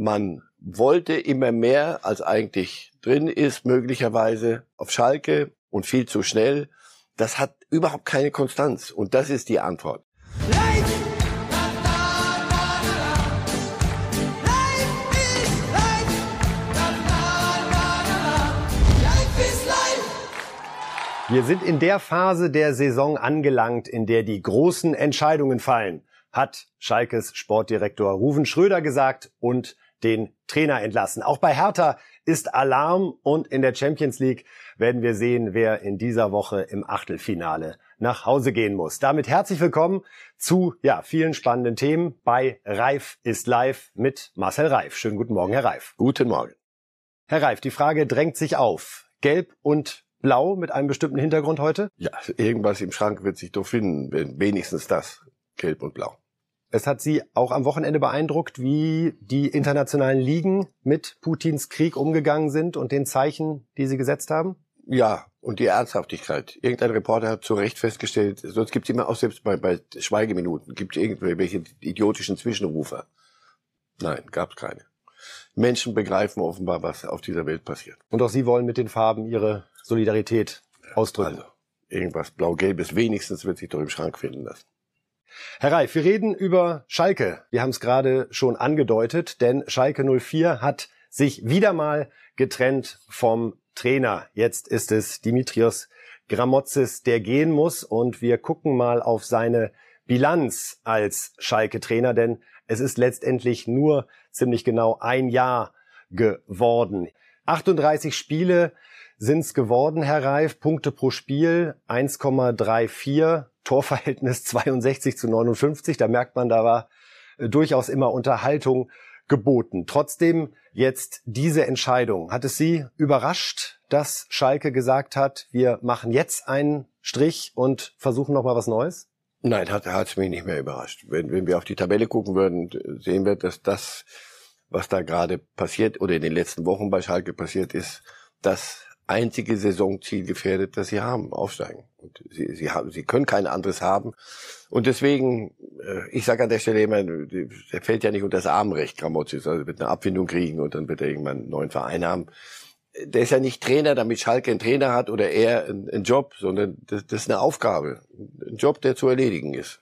Man wollte immer mehr, als eigentlich drin ist, möglicherweise auf Schalke und viel zu schnell. Das hat überhaupt keine Konstanz. Und das ist die Antwort. Wir sind in der Phase der Saison angelangt, in der die großen Entscheidungen fallen, hat Schalkes Sportdirektor Ruven Schröder gesagt und den Trainer entlassen. Auch bei Hertha ist Alarm und in der Champions League werden wir sehen, wer in dieser Woche im Achtelfinale nach Hause gehen muss. Damit herzlich willkommen zu ja, vielen spannenden Themen bei Reif ist live mit Marcel Reif. Schönen guten Morgen, Herr Reif. Guten Morgen. Herr Reif, die Frage drängt sich auf. Gelb und blau mit einem bestimmten Hintergrund heute? Ja, irgendwas im Schrank wird sich doch finden, wenigstens das, gelb und blau. Es hat Sie auch am Wochenende beeindruckt, wie die internationalen Ligen mit Putins Krieg umgegangen sind und den Zeichen, die sie gesetzt haben? Ja, und die Ernsthaftigkeit. Irgendein Reporter hat zu Recht festgestellt, sonst gibt es immer auch selbst bei, bei Schweigeminuten, gibt es irgendwelche idiotischen Zwischenrufer. Nein, gab es keine. Menschen begreifen offenbar, was auf dieser Welt passiert. Und auch Sie wollen mit den Farben Ihre Solidarität ausdrücken. Also, irgendwas Blau-Gelbes wenigstens wird sich doch im Schrank finden lassen. Herr Reif, wir reden über Schalke. Wir haben es gerade schon angedeutet, denn Schalke 04 hat sich wieder mal getrennt vom Trainer. Jetzt ist es Dimitrios Gramotzes, der gehen muss und wir gucken mal auf seine Bilanz als Schalke-Trainer, denn es ist letztendlich nur ziemlich genau ein Jahr geworden. 38 Spiele, sind's geworden, Herr Reif. Punkte pro Spiel 1,34, Torverhältnis 62 zu 59. Da merkt man, da war äh, durchaus immer Unterhaltung geboten. Trotzdem jetzt diese Entscheidung. Hat es Sie überrascht, dass Schalke gesagt hat, wir machen jetzt einen Strich und versuchen noch mal was Neues? Nein, hat es mich nicht mehr überrascht. Wenn, wenn wir auf die Tabelle gucken würden, sehen wir, dass das, was da gerade passiert oder in den letzten Wochen bei Schalke passiert ist, das einzige Saisonziel gefährdet, das sie haben, aufsteigen. Und sie, sie, haben, sie können kein anderes haben. Und deswegen, äh, ich sage an der Stelle immer, der fällt ja nicht unter das Armrecht, Gramozis. Also wird eine Abfindung kriegen und dann wird er irgendwann einen neuen Verein haben. Der ist ja nicht Trainer, damit Schalke einen Trainer hat oder er einen, Job, sondern das, das ist eine Aufgabe. Ein Job, der zu erledigen ist.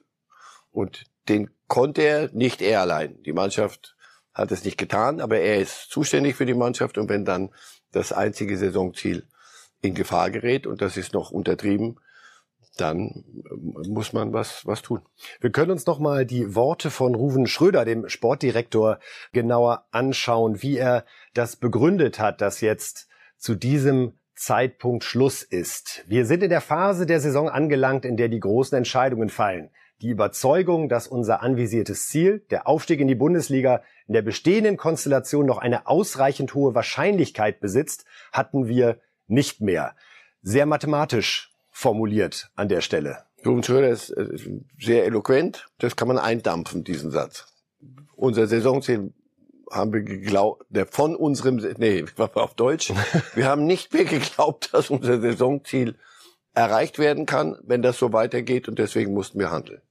Und den konnte er nicht er allein. Die Mannschaft hat es nicht getan, aber er ist zuständig für die Mannschaft und wenn dann das einzige Saisonziel in Gefahr gerät und das ist noch untertrieben, dann äh, muss man was, was tun. Wir können uns noch mal die Worte von Ruven Schröder, dem Sportdirektor, genauer anschauen, wie er das begründet hat, dass jetzt zu diesem Zeitpunkt Schluss ist. Wir sind in der Phase der Saison angelangt, in der die großen Entscheidungen fallen. Die Überzeugung, dass unser anvisiertes Ziel, der Aufstieg in die Bundesliga, in der bestehenden Konstellation noch eine ausreichend hohe Wahrscheinlichkeit besitzt, hatten wir nicht mehr. Sehr mathematisch formuliert an der Stelle. Ruben Schröder ist sehr eloquent. Das kann man eindampfen, diesen Satz. Unser Saisonziel haben wir geglaubt, der von unserem, nee, auf Deutsch. Wir haben nicht mehr geglaubt, dass unser Saisonziel erreicht werden kann, wenn das so weitergeht und deswegen mussten wir handeln.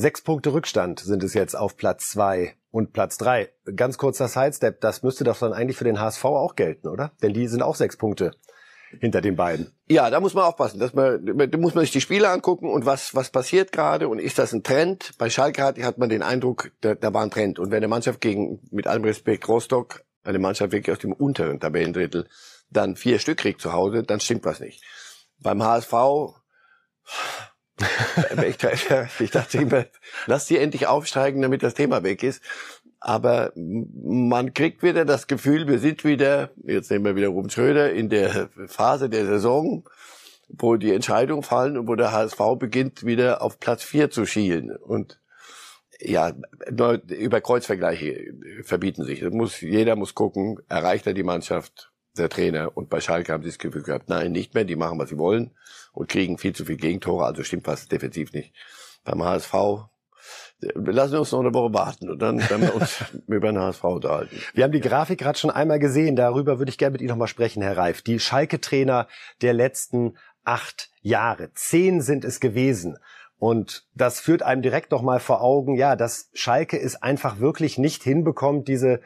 Sechs Punkte Rückstand sind es jetzt auf Platz zwei und Platz drei. Ganz kurzer Sidestep, das müsste doch dann eigentlich für den HSV auch gelten, oder? Denn die sind auch sechs Punkte hinter den beiden. Ja, da muss man aufpassen. Dass man, da muss man sich die Spiele angucken und was, was passiert gerade und ist das ein Trend? Bei Schalke hat, hat man den Eindruck, da, da war ein Trend. Und wenn eine Mannschaft gegen, mit allem Respekt, Rostock, eine Mannschaft wirklich aus dem unteren Tabellendrittel, dann vier Stück kriegt zu Hause, dann stimmt was nicht. Beim HSV, ich dachte immer, lass sie endlich aufsteigen, damit das Thema weg ist. Aber man kriegt wieder das Gefühl, wir sind wieder, jetzt nehmen wir wieder Ruben Schröder, in der Phase der Saison, wo die Entscheidungen fallen und wo der HSV beginnt, wieder auf Platz vier zu schielen. Und ja, über Kreuzvergleiche verbieten sich. Muss, jeder muss gucken, erreicht er die Mannschaft, der Trainer. Und bei Schalke haben sie das Gefühl gehabt, nein, nicht mehr, die machen, was sie wollen und kriegen viel zu viel Gegentore, also stimmt was defensiv nicht. Beim HSV lassen wir uns noch eine Woche warten und dann werden wir uns über den HSV unterhalten. Wir haben die Grafik gerade schon einmal gesehen, darüber würde ich gerne mit Ihnen nochmal sprechen, Herr Reif. Die Schalke-Trainer der letzten acht Jahre, zehn sind es gewesen. Und das führt einem direkt noch mal vor Augen, ja, dass Schalke es einfach wirklich nicht hinbekommt, diese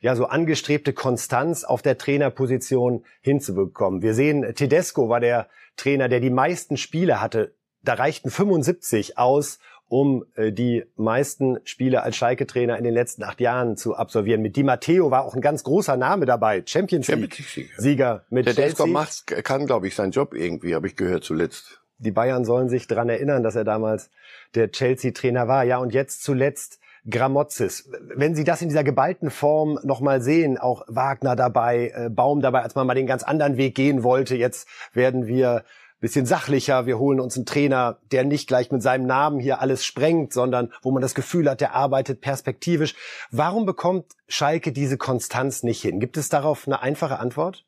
ja so angestrebte Konstanz auf der Trainerposition hinzubekommen. Wir sehen, Tedesco war der Trainer, der die meisten Spiele hatte. Da reichten 75 aus, um äh, die meisten Spiele als Schalke-Trainer in den letzten acht Jahren zu absolvieren. Mit Di Matteo war auch ein ganz großer Name dabei. Champions League-Sieger mit Tedesco Chelsea. Macht's, kann, glaube ich, seinen Job irgendwie, habe ich gehört zuletzt die Bayern sollen sich dran erinnern, dass er damals der Chelsea-Trainer war. Ja, und jetzt zuletzt Gramozis. Wenn Sie das in dieser geballten Form nochmal sehen, auch Wagner dabei, äh, Baum dabei, als man mal den ganz anderen Weg gehen wollte, jetzt werden wir bisschen sachlicher, wir holen uns einen Trainer, der nicht gleich mit seinem Namen hier alles sprengt, sondern wo man das Gefühl hat, der arbeitet perspektivisch. Warum bekommt Schalke diese Konstanz nicht hin? Gibt es darauf eine einfache Antwort?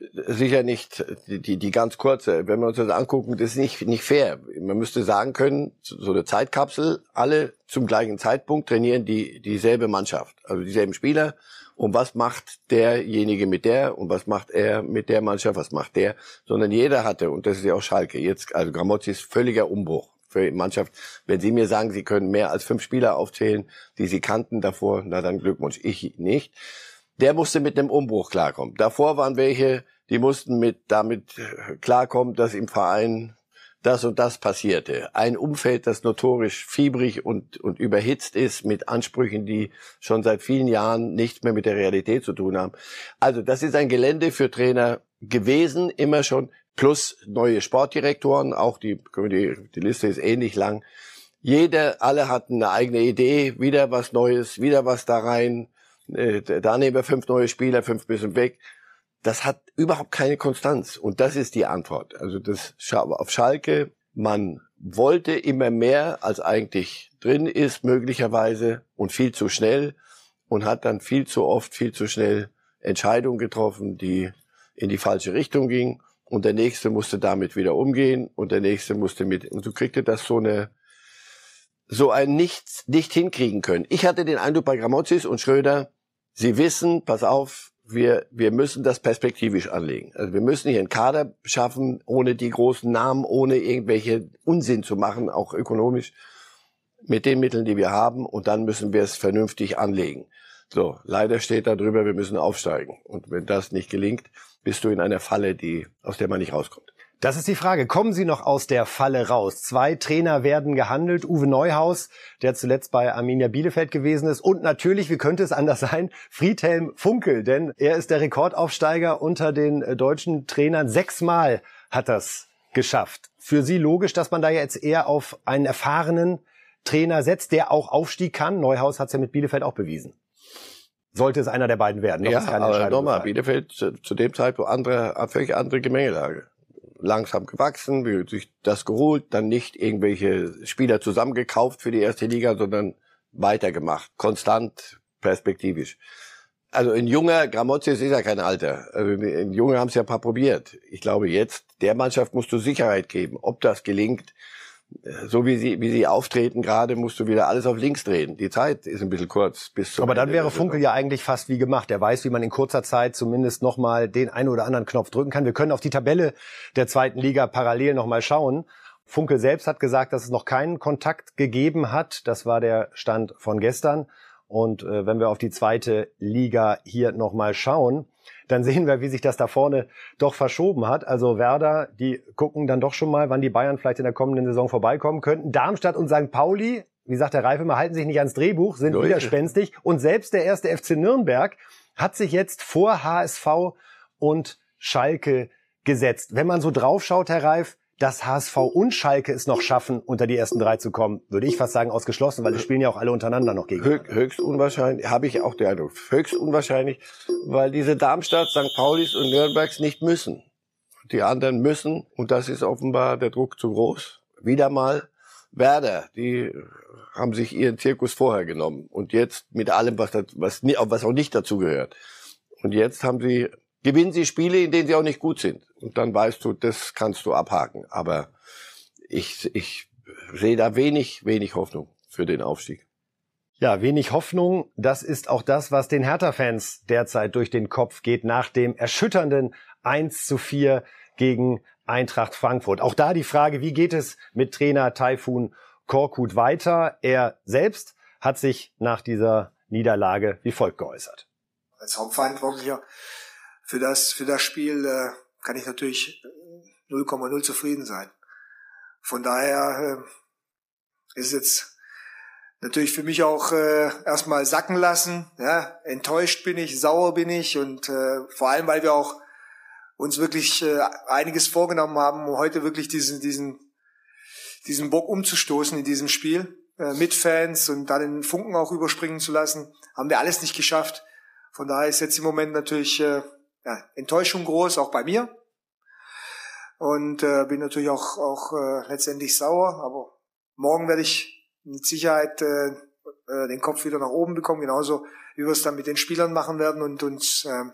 Sicher nicht die, die, die ganz kurze. Wenn wir uns das angucken, das ist nicht, nicht fair. Man müsste sagen können, so eine Zeitkapsel, alle zum gleichen Zeitpunkt trainieren die dieselbe Mannschaft, also dieselben Spieler. Und was macht derjenige mit der und was macht er mit der Mannschaft, was macht der, sondern jeder hatte, und das ist ja auch Schalke, jetzt, also Gramozzi ist völliger Umbruch für die Mannschaft. Wenn Sie mir sagen, Sie können mehr als fünf Spieler aufzählen, die Sie kannten davor, na dann Glückwunsch, ich nicht der musste mit einem Umbruch klarkommen. Davor waren welche, die mussten mit damit klarkommen, dass im Verein das und das passierte. Ein Umfeld, das notorisch fiebrig und, und überhitzt ist mit Ansprüchen, die schon seit vielen Jahren nicht mehr mit der Realität zu tun haben. Also das ist ein Gelände für Trainer gewesen, immer schon, plus neue Sportdirektoren, auch die, die, die Liste ist ähnlich lang. Jeder, alle hatten eine eigene Idee, wieder was Neues, wieder was da rein, äh, da nehmen wir fünf neue Spieler, fünf bisschen weg das hat überhaupt keine Konstanz. Und das ist die Antwort. Also das auf Schalke, man wollte immer mehr, als eigentlich drin ist, möglicherweise, und viel zu schnell, und hat dann viel zu oft, viel zu schnell Entscheidungen getroffen, die in die falsche Richtung gingen. Und der nächste musste damit wieder umgehen, und der nächste musste mit, und so kriegte das so eine, so ein Nichts nicht hinkriegen können. Ich hatte den Eindruck bei Gramozis und Schröder, sie wissen, pass auf, wir, wir müssen das perspektivisch anlegen. Also wir müssen hier einen Kader schaffen, ohne die großen Namen, ohne irgendwelche Unsinn zu machen, auch ökonomisch, mit den Mitteln, die wir haben. Und dann müssen wir es vernünftig anlegen. So, leider steht da drüber, wir müssen aufsteigen. Und wenn das nicht gelingt, bist du in einer Falle, die, aus der man nicht rauskommt. Das ist die Frage. Kommen Sie noch aus der Falle raus? Zwei Trainer werden gehandelt. Uwe Neuhaus, der zuletzt bei Arminia Bielefeld gewesen ist. Und natürlich, wie könnte es anders sein, Friedhelm Funkel. Denn er ist der Rekordaufsteiger unter den äh, deutschen Trainern. Sechsmal hat das geschafft. Für Sie logisch, dass man da jetzt eher auf einen erfahrenen Trainer setzt, der auch Aufstieg kann. Neuhaus hat es ja mit Bielefeld auch bewiesen. Sollte es einer der beiden werden. Noch ja, aber nochmal, Bielefeld zu, zu dem Zeitpunkt andere, völlig andere Gemengelage langsam gewachsen, sich das geholt, dann nicht irgendwelche Spieler zusammengekauft für die erste Liga, sondern weitergemacht, konstant, perspektivisch. Also ein junger, Gramozis ist ja kein Alter. Also ein junger haben es ja ein paar probiert. Ich glaube jetzt, der Mannschaft musst du Sicherheit geben. Ob das gelingt, so wie sie, wie sie auftreten gerade, musst du wieder alles auf links drehen. Die Zeit ist ein bisschen kurz bis zum Aber dann Ende wäre Funkel ja eigentlich fast wie gemacht. Er weiß, wie man in kurzer Zeit zumindest nochmal den einen oder anderen Knopf drücken kann. Wir können auf die Tabelle der zweiten Liga parallel nochmal schauen. Funkel selbst hat gesagt, dass es noch keinen Kontakt gegeben hat. Das war der Stand von gestern. Und äh, wenn wir auf die zweite Liga hier nochmal schauen, dann sehen wir, wie sich das da vorne doch verschoben hat. Also Werder, die gucken dann doch schon mal, wann die Bayern vielleicht in der kommenden Saison vorbeikommen könnten. Darmstadt und St. Pauli, wie sagt der Reife immer, halten sich nicht ans Drehbuch, sind Leute. widerspenstig. Und selbst der erste FC Nürnberg hat sich jetzt vor HSV und Schalke gesetzt. Wenn man so draufschaut, Herr Reif, dass HSV und Schalke es noch schaffen, unter die ersten drei zu kommen, würde ich fast sagen ausgeschlossen, weil die spielen ja auch alle untereinander noch gegen. Höchst, unwahrscheinlich, habe ich auch den Eindruck. Höchst unwahrscheinlich, weil diese Darmstadt, St. Paulis und Nürnbergs nicht müssen. Die anderen müssen, und das ist offenbar der Druck zu groß. Wieder mal Werder, die haben sich ihren Zirkus vorher genommen und jetzt mit allem, was, das, was, was auch nicht dazu gehört. Und jetzt haben sie gewinnen sie Spiele, in denen sie auch nicht gut sind. Und dann weißt du, das kannst du abhaken. Aber ich, ich sehe da wenig, wenig Hoffnung für den Aufstieg. Ja, wenig Hoffnung. Das ist auch das, was den Hertha-Fans derzeit durch den Kopf geht nach dem erschütternden 1 zu 4 gegen Eintracht Frankfurt. Auch da die Frage, wie geht es mit Trainer Taifun Korkut weiter? Er selbst hat sich nach dieser Niederlage wie folgt geäußert. Als Hauptverantwortlicher für das, für das Spiel äh, kann ich natürlich 0,0 zufrieden sein. Von daher äh, ist es jetzt natürlich für mich auch äh, erstmal sacken lassen. Ja? Enttäuscht bin ich, sauer bin ich und äh, vor allem, weil wir auch uns wirklich äh, einiges vorgenommen haben, um heute wirklich diesen, diesen, diesen Bock umzustoßen in diesem Spiel äh, mit Fans und dann den Funken auch überspringen zu lassen, haben wir alles nicht geschafft. Von daher ist jetzt im Moment natürlich äh, ja, Enttäuschung groß, auch bei mir. Und äh, bin natürlich auch, auch äh, letztendlich sauer, aber morgen werde ich mit Sicherheit äh, äh, den Kopf wieder nach oben bekommen, genauso wie wir es dann mit den Spielern machen werden und uns äh,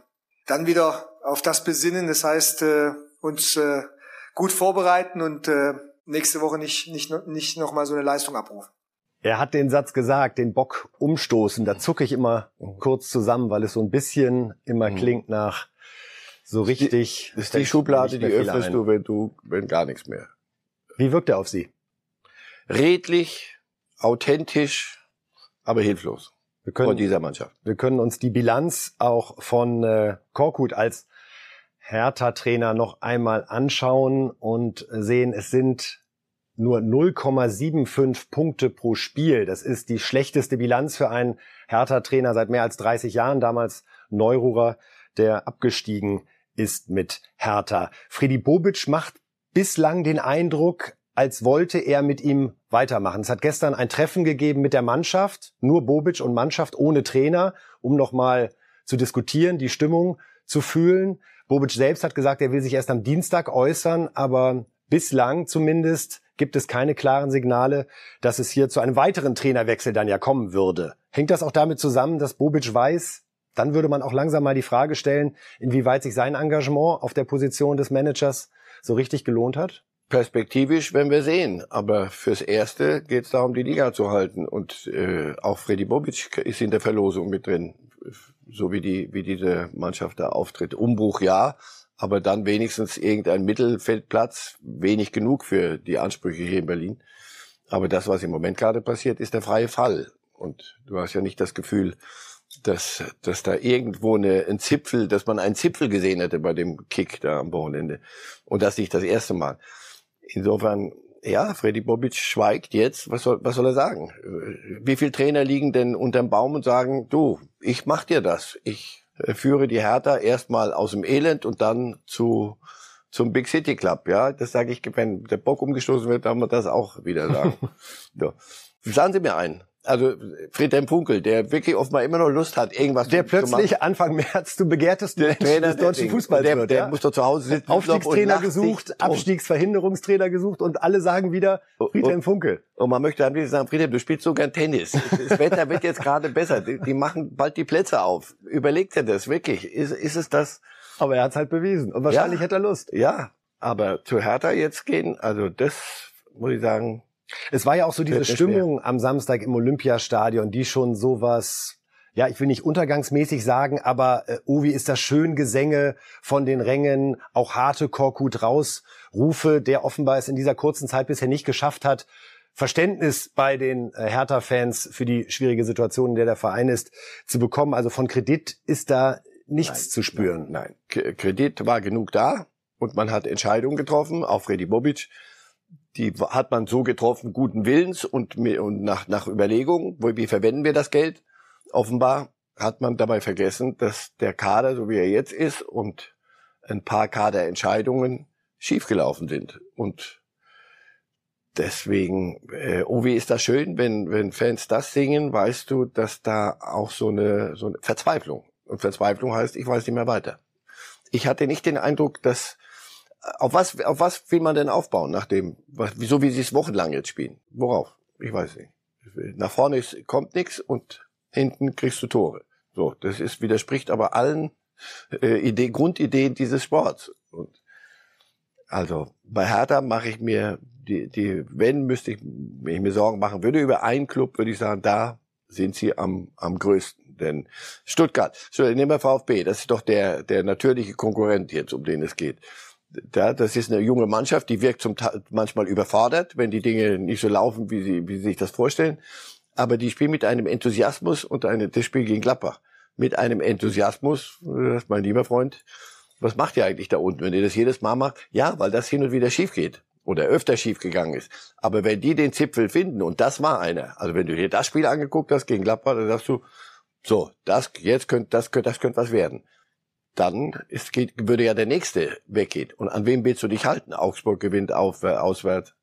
dann wieder auf das besinnen. Das heißt, äh, uns äh, gut vorbereiten und äh, nächste Woche nicht, nicht, nicht nochmal so eine Leistung abrufen. Er hat den Satz gesagt, den Bock umstoßen. Da zucke ich immer kurz zusammen, weil es so ein bisschen immer mhm. klingt nach so richtig. Das ist die Schublade, die öffnest ein. du, wenn du, wenn gar nichts mehr. Wie wirkt er auf Sie? Redlich, authentisch, aber hilflos. Wir können, von dieser Mannschaft. Wir können uns die Bilanz auch von äh, Korkut als Hertha-Trainer noch einmal anschauen und sehen, es sind nur 0,75 Punkte pro Spiel. Das ist die schlechteste Bilanz für einen Hertha-Trainer seit mehr als 30 Jahren. Damals Neururer, der abgestiegen ist mit Hertha. Freddy Bobic macht bislang den Eindruck, als wollte er mit ihm weitermachen. Es hat gestern ein Treffen gegeben mit der Mannschaft, nur Bobic und Mannschaft ohne Trainer, um nochmal zu diskutieren, die Stimmung zu fühlen. Bobic selbst hat gesagt, er will sich erst am Dienstag äußern, aber bislang zumindest gibt es keine klaren Signale, dass es hier zu einem weiteren Trainerwechsel dann ja kommen würde. Hängt das auch damit zusammen, dass Bobic weiß, dann würde man auch langsam mal die Frage stellen, inwieweit sich sein Engagement auf der Position des Managers so richtig gelohnt hat? Perspektivisch werden wir sehen, aber fürs Erste geht es darum, die Liga zu halten. Und äh, auch Freddy Bobic ist in der Verlosung mit drin, so wie die wie diese Mannschaft da auftritt. Umbruch ja, aber dann wenigstens irgendein Mittelfeldplatz, wenig genug für die Ansprüche hier in Berlin. Aber das, was im Moment gerade passiert, ist der freie Fall. Und du hast ja nicht das Gefühl, dass, dass da irgendwo eine, ein Zipfel, dass man einen Zipfel gesehen hätte bei dem Kick da am Wochenende. Und das nicht das erste Mal. Insofern, ja, Freddy Bobic schweigt jetzt. Was soll, was soll er sagen? Wie viele Trainer liegen denn unterm Baum und sagen, du, ich mach dir das. Ich äh, führe die Hertha erstmal aus dem Elend und dann zu, zum Big City Club. Ja, das sage ich, wenn der Bock umgestoßen wird, dann wir das auch wieder sagen. so. Sagen Sie mir einen. Also Friedhelm Funkel, der wirklich offenbar immer noch Lust hat, irgendwas der zu, plötzlich zu Anfang März zum begehrtesten der Trainer des deutschen Fußballs der, wird. Der ja? muss doch zu Hause sitzen. Aufstiegstrainer gesucht, Abstiegsverhinderungstrainer gesucht und alle sagen wieder Friedhelm Funkel. Und man möchte am liebsten sagen, Friedhelm, du spielst so gern Tennis. Das Wetter wird jetzt gerade besser. Die, die, machen bald die Plätze auf. Überlegt er das wirklich? Ist, ist es das? Aber er hat es halt bewiesen. Und wahrscheinlich ja, hätte er Lust. Ja, aber zu Hertha jetzt gehen, also das muss ich sagen, es war ja auch so diese Stimmung mehr. am Samstag im Olympiastadion, die schon sowas ja, ich will nicht untergangsmäßig sagen, aber äh, oh, wie ist das schön Gesänge von den Rängen, auch harte Korkut rausrufe, der offenbar es in dieser kurzen Zeit bisher nicht geschafft hat, Verständnis bei den äh, Hertha-Fans für die schwierige Situation, in der der Verein ist, zu bekommen. Also von Kredit ist da nichts nein, zu spüren. Nein, nein, Kredit war genug da und man hat Entscheidungen getroffen, auch Freddy Bobic die hat man so getroffen, guten Willens und, und nach, nach Überlegung, wie verwenden wir das Geld? Offenbar hat man dabei vergessen, dass der Kader, so wie er jetzt ist, und ein paar Kaderentscheidungen schiefgelaufen sind. Und deswegen, äh, oh, wie ist das schön, wenn, wenn Fans das singen, weißt du, dass da auch so eine, so eine Verzweiflung. Und Verzweiflung heißt, ich weiß nicht mehr weiter. Ich hatte nicht den Eindruck, dass auf was, auf was will man denn aufbauen, nachdem, was, wieso wie sie es wochenlang jetzt spielen? Worauf? Ich weiß nicht. Nach vorne ist, kommt nichts und hinten kriegst du Tore. So, das ist widerspricht aber allen äh, Idee, Grundideen dieses Sports. Und also bei Hertha mache ich mir die, die, wenn müsste ich, wenn ich mir Sorgen machen würde über einen Club, würde ich sagen, da sind sie am, am größten. Denn Stuttgart, so, nehmen wir VfB, das ist doch der, der natürliche Konkurrent jetzt, um den es geht Ja, das ist eine junge Mannschaft, die wirkt zum Teil manchmal überfordert, wenn die Dinge nicht so laufen, wie sie, wie sie sich das vorstellen. Aber die spielen mit einem Enthusiasmus und eine, das Spiel gegen Gladbach. Mit einem Enthusiasmus, mein lieber Freund, was macht ihr eigentlich da unten, wenn ihr das jedes Mal macht? Ja, weil das hin und wieder schief geht oder öfter schief gegangen ist. Aber wenn die den Zipfel finden, und das war einer, also wenn du dir das Spiel angeguckt hast gegen Gladbach, dann sagst du, so, das, jetzt könnte, das das könnte was werden. Dann ist, geht, würde ja der nächste weggehen. Und an wem willst du dich halten? Augsburg gewinnt auf, äh, auswärts.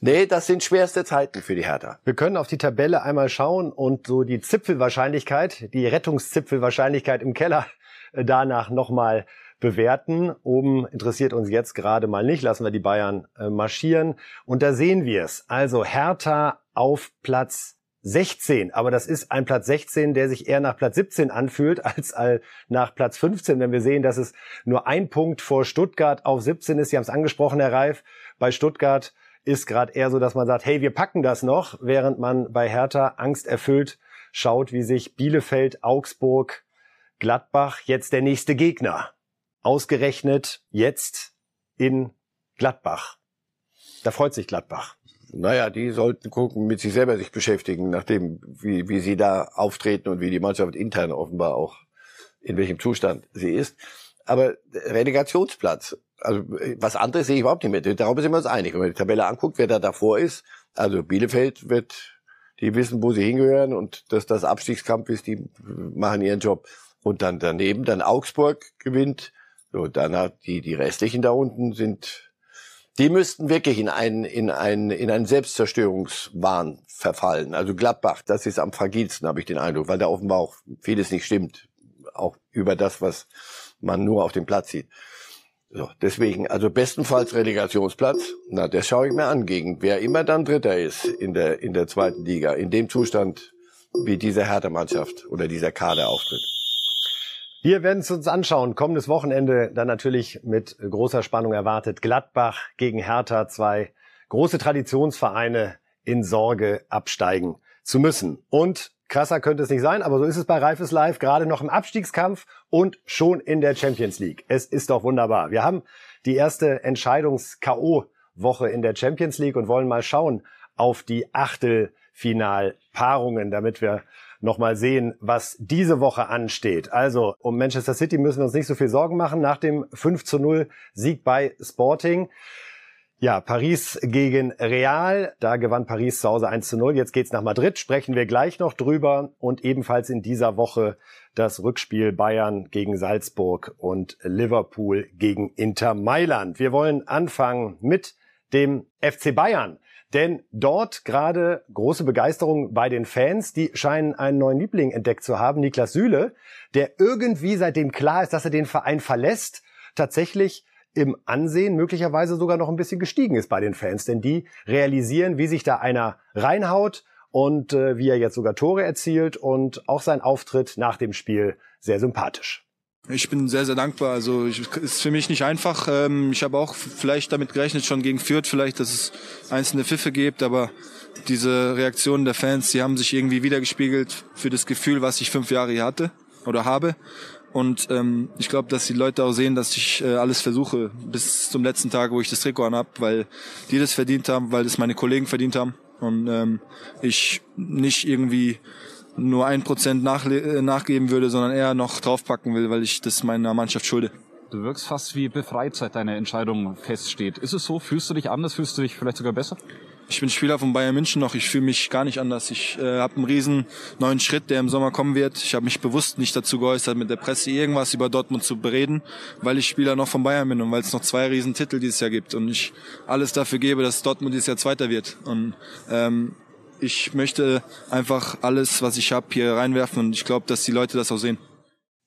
Nee, das sind schwerste Zeiten für die Hertha. Wir können auf die Tabelle einmal schauen und so die Zipfelwahrscheinlichkeit, die Rettungszipfelwahrscheinlichkeit im Keller äh, danach nochmal bewerten. Oben interessiert uns jetzt gerade mal nicht, lassen wir die Bayern äh, marschieren. Und da sehen wir es. Also Hertha auf Platz 16, aber das ist ein Platz 16, der sich eher nach Platz 17 anfühlt als nach Platz 15, wenn wir sehen, dass es nur ein Punkt vor Stuttgart auf 17 ist. Sie haben es angesprochen, Herr Reif. Bei Stuttgart ist gerade eher so, dass man sagt, hey, wir packen das noch, während man bei Hertha angsterfüllt schaut, wie sich Bielefeld, Augsburg, Gladbach jetzt der nächste Gegner ausgerechnet jetzt in Gladbach. Da freut sich Gladbach. Naja, die sollten gucken, mit sich selber sich beschäftigen, nachdem, wie, wie sie da auftreten und wie die Mannschaft intern offenbar auch, in welchem Zustand sie ist. Aber Relegationsplatz, also was anderes sehe ich überhaupt nicht mehr. Darauf sind wir uns einig. Wenn man die Tabelle anguckt, wer da davor ist, also Bielefeld wird, die wissen, wo sie hingehören und dass das Abstiegskampf ist, die machen ihren Job. Und dann daneben, dann Augsburg gewinnt, so, dann hat die, die restlichen da unten sind, die müssten wirklich in einen, in einen, in einen Selbstzerstörungswahn verfallen. Also Gladbach, das ist am fragilsten, habe ich den Eindruck, weil da offenbar auch vieles nicht stimmt. Auch über das, was man nur auf dem Platz sieht. So, deswegen, also bestenfalls Relegationsplatz. Na, das schaue ich mir an, gegen wer immer dann Dritter ist in der, in der zweiten Liga, in dem Zustand, wie diese Härtemannschaft oder dieser Kader auftritt. Wir werden es uns anschauen. Kommendes Wochenende dann natürlich mit großer Spannung erwartet. Gladbach gegen Hertha, zwei große Traditionsvereine in Sorge absteigen zu müssen. Und krasser könnte es nicht sein, aber so ist es bei Reifes Live, gerade noch im Abstiegskampf und schon in der Champions League. Es ist doch wunderbar. Wir haben die erste Entscheidungs-KO-Woche in der Champions League und wollen mal schauen auf die Achtelfinalpaarungen, damit wir nochmal sehen, was diese Woche ansteht. Also um Manchester City müssen wir uns nicht so viel Sorgen machen nach dem 5 zu 0 Sieg bei Sporting. Ja, Paris gegen Real. Da gewann Paris zu Hause 1 zu 0. Jetzt geht's nach Madrid. Sprechen wir gleich noch drüber. Und ebenfalls in dieser Woche das Rückspiel Bayern gegen Salzburg und Liverpool gegen Inter Mailand. Wir wollen anfangen mit dem FC Bayern. Denn dort gerade große Begeisterung bei den Fans, die scheinen einen neuen Liebling entdeckt zu haben, Niklas Süle, der irgendwie seitdem klar ist, dass er den Verein verlässt, tatsächlich im Ansehen möglicherweise sogar noch ein bisschen gestiegen ist bei den Fans, denn die realisieren, wie sich da einer reinhaut und äh, wie er jetzt sogar Tore erzielt und auch sein Auftritt nach dem Spiel sehr sympathisch. Ich bin sehr, sehr dankbar. Also ich, ist für mich nicht einfach. Ähm, ich habe auch vielleicht damit gerechnet, schon gegen Fürth vielleicht, dass es einzelne Pfiffe gibt, aber diese Reaktionen der Fans, die haben sich irgendwie wiedergespiegelt für das Gefühl, was ich fünf Jahre hier hatte oder habe. Und ähm, ich glaube, dass die Leute auch sehen, dass ich äh, alles versuche bis zum letzten Tag, wo ich das Trikot anhab, weil die das verdient haben, weil das meine Kollegen verdient haben und ähm, ich nicht irgendwie nur ein Prozent äh, nachgeben würde, sondern eher noch draufpacken will, weil ich das meiner Mannschaft schulde. Du wirkst fast wie befreit, seit deine Entscheidung feststeht. Ist es so? Fühlst du dich anders? Fühlst du dich vielleicht sogar besser? Ich bin Spieler von Bayern München noch. Ich fühle mich gar nicht anders. Ich äh, habe einen riesen neuen Schritt, der im Sommer kommen wird. Ich habe mich bewusst nicht dazu geäußert, mit der Presse irgendwas über Dortmund zu bereden, weil ich Spieler noch von Bayern bin und weil es noch zwei riesen Titel dieses Jahr gibt und ich alles dafür gebe, dass Dortmund dieses Jahr Zweiter wird. Und ähm, ich möchte einfach alles, was ich habe, hier reinwerfen und ich glaube, dass die Leute das auch sehen.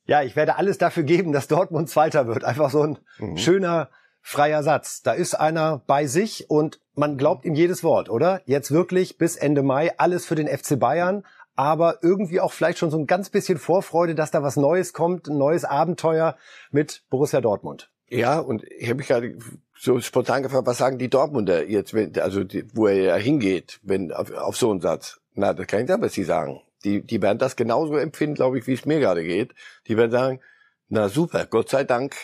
Ja, ich werde alles dafür geben, dass Dortmund Zweiter wird. Einfach so ein mhm. schöner, freier Satz. Da ist einer bei sich und man glaubt ihm jedes Wort, oder? Jetzt wirklich bis Ende Mai alles für den FC Bayern, aber irgendwie auch vielleicht schon so ein ganz bisschen Vorfreude, dass da was Neues kommt, ein neues Abenteuer mit Borussia Dortmund. Ja, und ich habe mich gerade so spontan gefragt, was sagen die Dortmunder jetzt, wenn, also die, wo er ja hingeht, wenn auf, auf so einen Satz? Na, das kann ich sagen, was sie sagen. Die, die werden das genauso empfinden, glaube ich, wie es mir gerade geht. Die werden sagen, na super, Gott sei Dank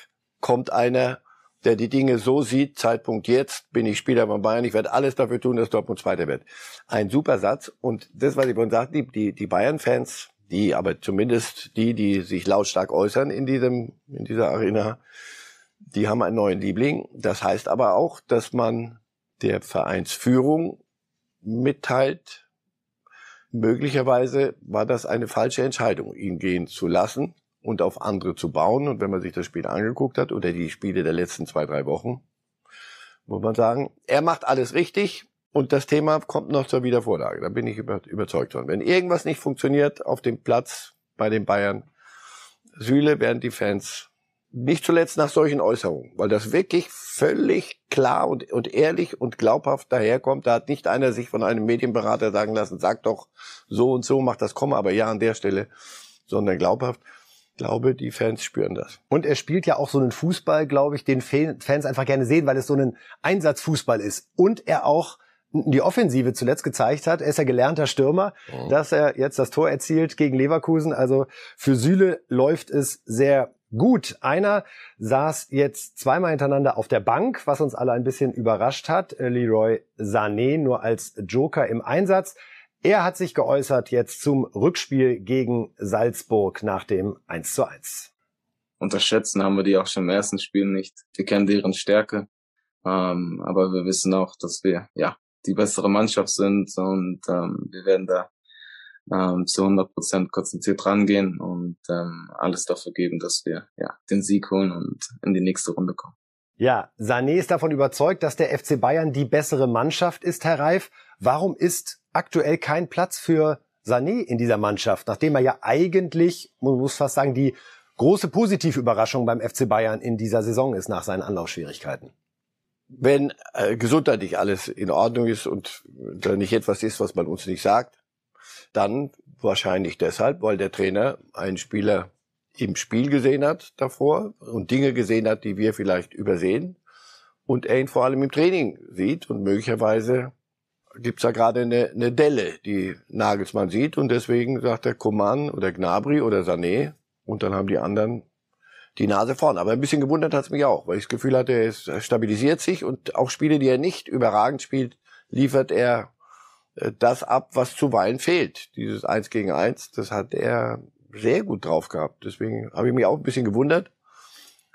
kommt einer der die Dinge so sieht, Zeitpunkt jetzt, bin ich Spieler von Bayern, ich werde alles dafür tun, dass Dortmund Zweiter wird. Ein super Satz. Und das, was ich vorhin sagte, die, die, die Bayern-Fans, die, aber zumindest die, die sich lautstark äußern in diesem, in dieser Arena, die haben einen neuen Liebling. Das heißt aber auch, dass man der Vereinsführung mitteilt, möglicherweise war das eine falsche Entscheidung, ihn gehen zu lassen und auf andere zu bauen. Und wenn man sich das Spiel angeguckt hat oder die Spiele der letzten zwei, drei Wochen, muss man sagen, er macht alles richtig und das Thema kommt noch zur Wiedervorlage. Da bin ich überzeugt von. Wenn irgendwas nicht funktioniert auf dem Platz bei den Bayern, Sühle werden die Fans nicht zuletzt nach solchen Äußerungen, weil das wirklich völlig klar und, und ehrlich und glaubhaft daherkommt. Da hat nicht einer sich von einem Medienberater sagen lassen, sag doch so und so, mach das Komma, aber ja an der Stelle, sondern glaubhaft. Ich glaube, die Fans spüren das. Und er spielt ja auch so einen Fußball, glaube ich, den Fans einfach gerne sehen, weil es so ein Einsatzfußball ist. Und er auch die Offensive zuletzt gezeigt hat. Er ist ja gelernter Stürmer, oh. dass er jetzt das Tor erzielt gegen Leverkusen. Also für Süle läuft es sehr gut. Einer saß jetzt zweimal hintereinander auf der Bank, was uns alle ein bisschen überrascht hat. Leroy Sané nur als Joker im Einsatz. Er hat sich geäußert jetzt zum Rückspiel gegen Salzburg nach dem 1 zu 1. Unterschätzen haben wir die auch schon im ersten Spiel nicht. Wir kennen deren Stärke. Ähm, aber wir wissen auch, dass wir ja die bessere Mannschaft sind und ähm, wir werden da ähm, zu 100 Prozent konzentriert rangehen und ähm, alles dafür geben, dass wir ja den Sieg holen und in die nächste Runde kommen. Ja, Sané ist davon überzeugt, dass der FC Bayern die bessere Mannschaft ist, Herr Reif. Warum ist aktuell kein Platz für Sané in dieser Mannschaft, nachdem er ja eigentlich, man muss fast sagen, die große positive Überraschung beim FC Bayern in dieser Saison ist nach seinen Anlaufschwierigkeiten? Wenn äh, gesundheitlich alles in Ordnung ist und da nicht etwas ist, was man uns nicht sagt, dann wahrscheinlich deshalb, weil der Trainer einen Spieler im Spiel gesehen hat davor und Dinge gesehen hat, die wir vielleicht übersehen und er ihn vor allem im Training sieht und möglicherweise gibt's da gerade eine, eine Delle, die Nagelsmann sieht und deswegen sagt er Coman oder Gnabry oder Sané und dann haben die anderen die Nase vorn. Aber ein bisschen gewundert hat's mich auch, weil ich das Gefühl hatte, er stabilisiert sich und auch Spiele, die er nicht überragend spielt, liefert er das ab, was zuweilen fehlt. Dieses Eins gegen Eins, das hat er sehr gut drauf gehabt. Deswegen habe ich mich auch ein bisschen gewundert.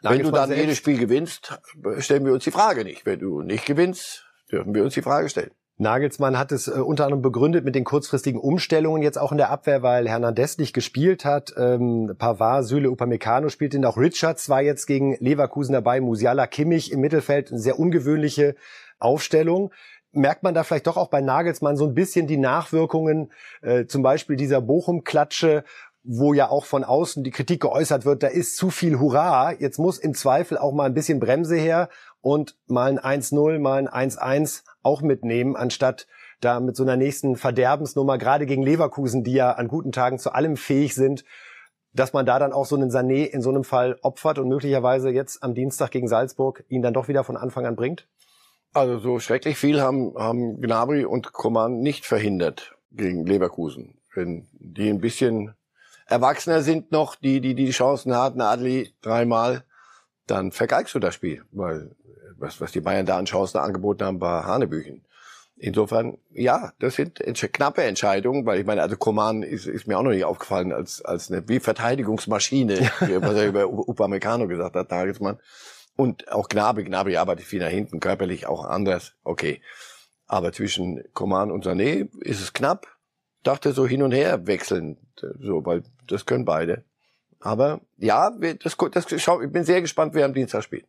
Wenn du dann jedes Spiel gewinnst, stellen wir uns die Frage nicht. Wenn du nicht gewinnst, dürfen wir uns die Frage stellen. Nagelsmann hat es äh, unter anderem begründet mit den kurzfristigen Umstellungen jetzt auch in der Abwehr, weil Hernandez nicht gespielt hat. Ähm, Pavard, Süle, Upamecano spielten. Auch Richards war jetzt gegen Leverkusen dabei. Musiala, Kimmich im Mittelfeld. Eine sehr ungewöhnliche Aufstellung. Merkt man da vielleicht doch auch bei Nagelsmann so ein bisschen die Nachwirkungen, äh, zum Beispiel dieser Bochum-Klatsche, wo ja auch von außen die Kritik geäußert wird, da ist zu viel Hurra. Jetzt muss im Zweifel auch mal ein bisschen Bremse her und mal ein 1-0, mal ein 1-1 auch mitnehmen, anstatt da mit so einer nächsten Verderbensnummer, gerade gegen Leverkusen, die ja an guten Tagen zu allem fähig sind, dass man da dann auch so einen Sané in so einem Fall opfert und möglicherweise jetzt am Dienstag gegen Salzburg ihn dann doch wieder von Anfang an bringt? Also so schrecklich viel haben, haben Gnabry und Coman nicht verhindert gegen Leverkusen. Wenn die ein bisschen erwachsener sind noch, die, die die Chancen hatten, Adli dreimal, dann vergeigst du das Spiel, weil was, was die Bayern da an Chancen angeboten haben, war Hanebüchen. Insofern, ja, das sind knappe Entscheidungen, weil ich meine, also Koman ist, ist mir auch noch nicht aufgefallen als, als eine wie Verteidigungsmaschine, was er über Upamecano gesagt hat, Nagelsmann. Und auch Gnabe, Gnabe arbeitet viel nach hinten, körperlich auch anders, okay. Aber zwischen Koman und Sané ist es knapp dachte so hin und her wechseln, so, weil das können beide. Aber ja, das, das, ich bin sehr gespannt, wer am Dienstag spielt.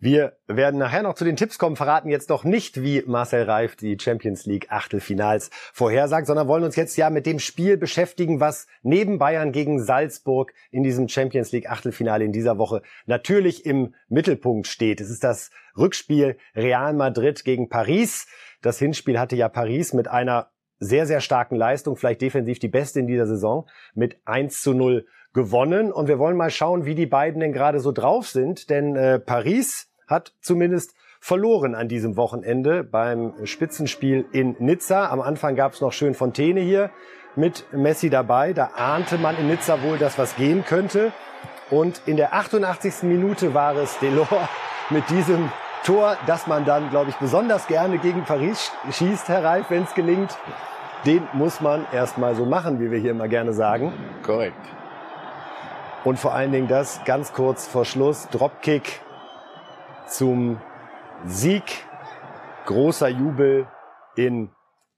Wir werden nachher noch zu den Tipps kommen, verraten jetzt noch nicht, wie Marcel Reif die Champions League Achtelfinals vorhersagt, sondern wollen uns jetzt ja mit dem Spiel beschäftigen, was neben Bayern gegen Salzburg in diesem Champions League Achtelfinale in dieser Woche natürlich im Mittelpunkt steht. Es ist das Rückspiel Real Madrid gegen Paris. Das Hinspiel hatte ja Paris mit einer sehr, sehr starken Leistung, vielleicht defensiv die beste in dieser Saison, mit 1 zu 0 gewonnen. Und wir wollen mal schauen, wie die beiden denn gerade so drauf sind. Denn äh, Paris hat zumindest verloren an diesem Wochenende beim Spitzenspiel in Nizza. Am Anfang gab es noch schön Fontäne hier mit Messi dabei. Da ahnte man in Nizza wohl, dass was gehen könnte. Und in der 88. Minute war es Delors, mit diesem Tor, das man dann, glaube ich, besonders gerne gegen Paris schießt, Herr Reif, wenn es gelingt. Den muss man erstmal so machen, wie wir hier immer gerne sagen. Korrekt. Und vor allen Dingen das ganz kurz vor Schluss. Dropkick zum Sieg. Großer Jubel in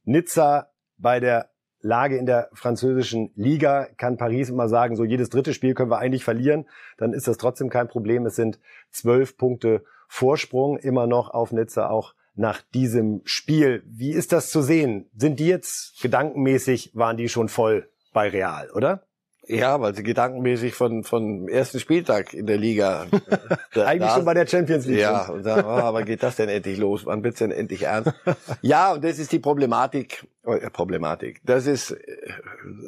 Nizza bei der Lage in der französischen Liga kann Paris immer sagen, so jedes dritte Spiel können wir eigentlich verlieren. Dann ist das trotzdem kein Problem. Es sind zwölf Punkte Vorsprung immer noch auf Nizza auch nach diesem Spiel. Wie ist das zu sehen? Sind die jetzt gedankenmäßig, waren die schon voll bei Real, oder? Ja, weil sie gedankenmäßig von von ersten Spieltag in der Liga da, eigentlich da, schon bei der Champions League. Ja, und sagen, oh, aber geht das denn endlich los? Wann wird's denn endlich ernst? ja, und das ist die Problematik. Äh, Problematik. Das ist äh,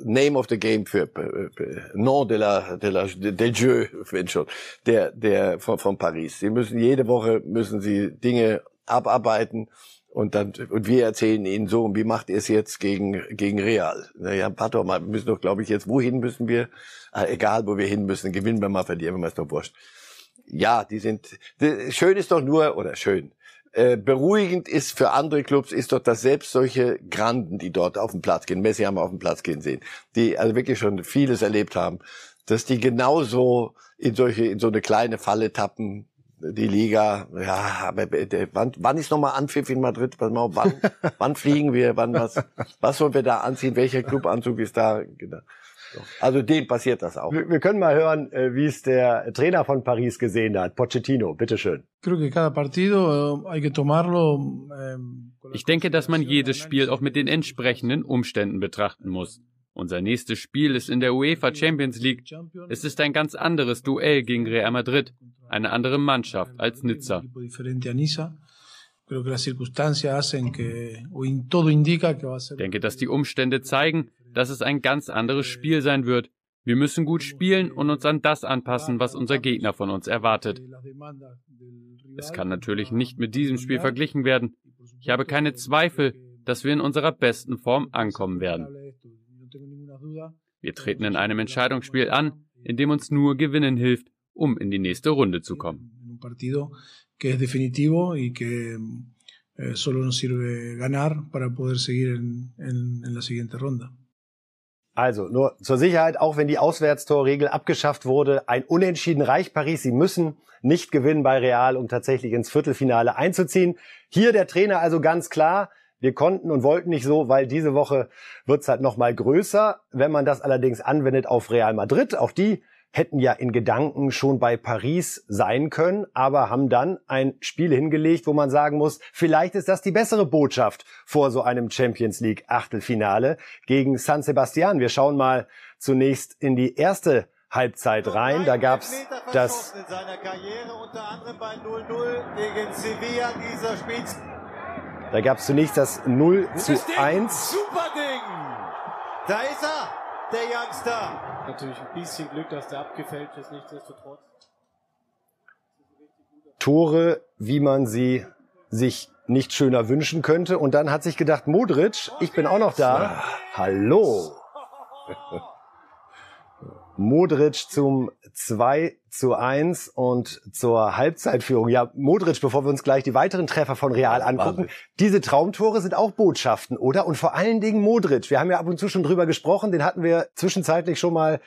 Name of the Game für äh, Nom de la, de la del jeu, wenn schon, der der von, von Paris. Sie müssen jede Woche müssen sie Dinge abarbeiten und dann, und wir erzählen ihnen so, und wie macht ihr es jetzt gegen, gegen Real? Naja, warte doch mal, wir müssen doch, glaube ich, jetzt, wohin müssen wir? Ah, egal, wo wir hin müssen, gewinnen wir mal, verlieren wir mal, ist doch wurscht. Ja, die sind, die, schön ist doch nur, oder schön, äh, beruhigend ist für andere Clubs, ist doch, dass selbst solche Granden, die dort auf den Platz gehen, Messi haben wir auf den Platz gehen sehen, die also wirklich schon vieles erlebt haben, dass die genauso in solche, in so eine kleine Falle tappen, die Liga, ja, aber wann, wann ist nochmal Anpfiff in Madrid? Wann, wann fliegen wir? Wann was? Was sollen wir da anziehen? Welcher Clubanzug ist da? Genau. Also dem passiert das auch. Wir, wir können mal hören, äh, wie es der Trainer von Paris gesehen hat. Pochettino, bitteschön. Ich denke, dass man jedes Spiel auch mit den entsprechenden Umständen betrachten muss. Unser nächstes Spiel ist in der UEFA Champions League. Es ist ein ganz anderes Duell gegen Real Madrid, eine andere Mannschaft als Nizza. Ich denke, dass die Umstände zeigen, dass es ein ganz anderes Spiel sein wird. Wir müssen gut spielen und uns an das anpassen, was unser Gegner von uns erwartet. Es kann natürlich nicht mit diesem Spiel verglichen werden. Ich habe keine Zweifel, dass wir in unserer besten Form ankommen werden. Wir treten in einem Entscheidungsspiel an, in dem uns nur Gewinnen hilft, um in die nächste Runde zu kommen. Eh. Also nur zur Sicherheit, auch wenn die Auswärtstorregel abgeschafft wurde, ein Unentschieden reicht Paris. Sie müssen nicht gewinnen bei Real, um tatsächlich ins Viertelfinale einzuziehen. Hier der Trainer also ganz klar, wir konnten und wollten nicht so, weil diese Woche wird's halt noch mal größer. Wenn man das allerdings anwendet auf Real Madrid, auch die hätten ja in Gedanken schon bei Paris sein können, aber haben dann ein Spiel hingelegt, wo man sagen muss, vielleicht ist das die bessere Botschaft vor so einem Champions League Achtelfinale gegen San Sebastian. Wir schauen mal zunächst in die erste Halbzeit rein. Da gab's das in seiner Karriere unter anderem bei 0-0 gegen Sevilla dieser Spiels da gab es zunächst das 0 zu 1. Super Ding! Da ist er, der Youngster. Natürlich ein bisschen Glück, dass der abgefälscht ist, nichtsdestotrotz. Tore, wie man sie sich nicht schöner wünschen könnte. Und dann hat sich gedacht, Modric, ich bin auch noch da. Hallo. Modric zum 2 zu 1 und zur Halbzeitführung. Ja, Modric, bevor wir uns gleich die weiteren Treffer von Real angucken. Diese Traumtore sind auch Botschaften, oder? Und vor allen Dingen Modric. Wir haben ja ab und zu schon drüber gesprochen. Den hatten wir zwischenzeitlich schon mal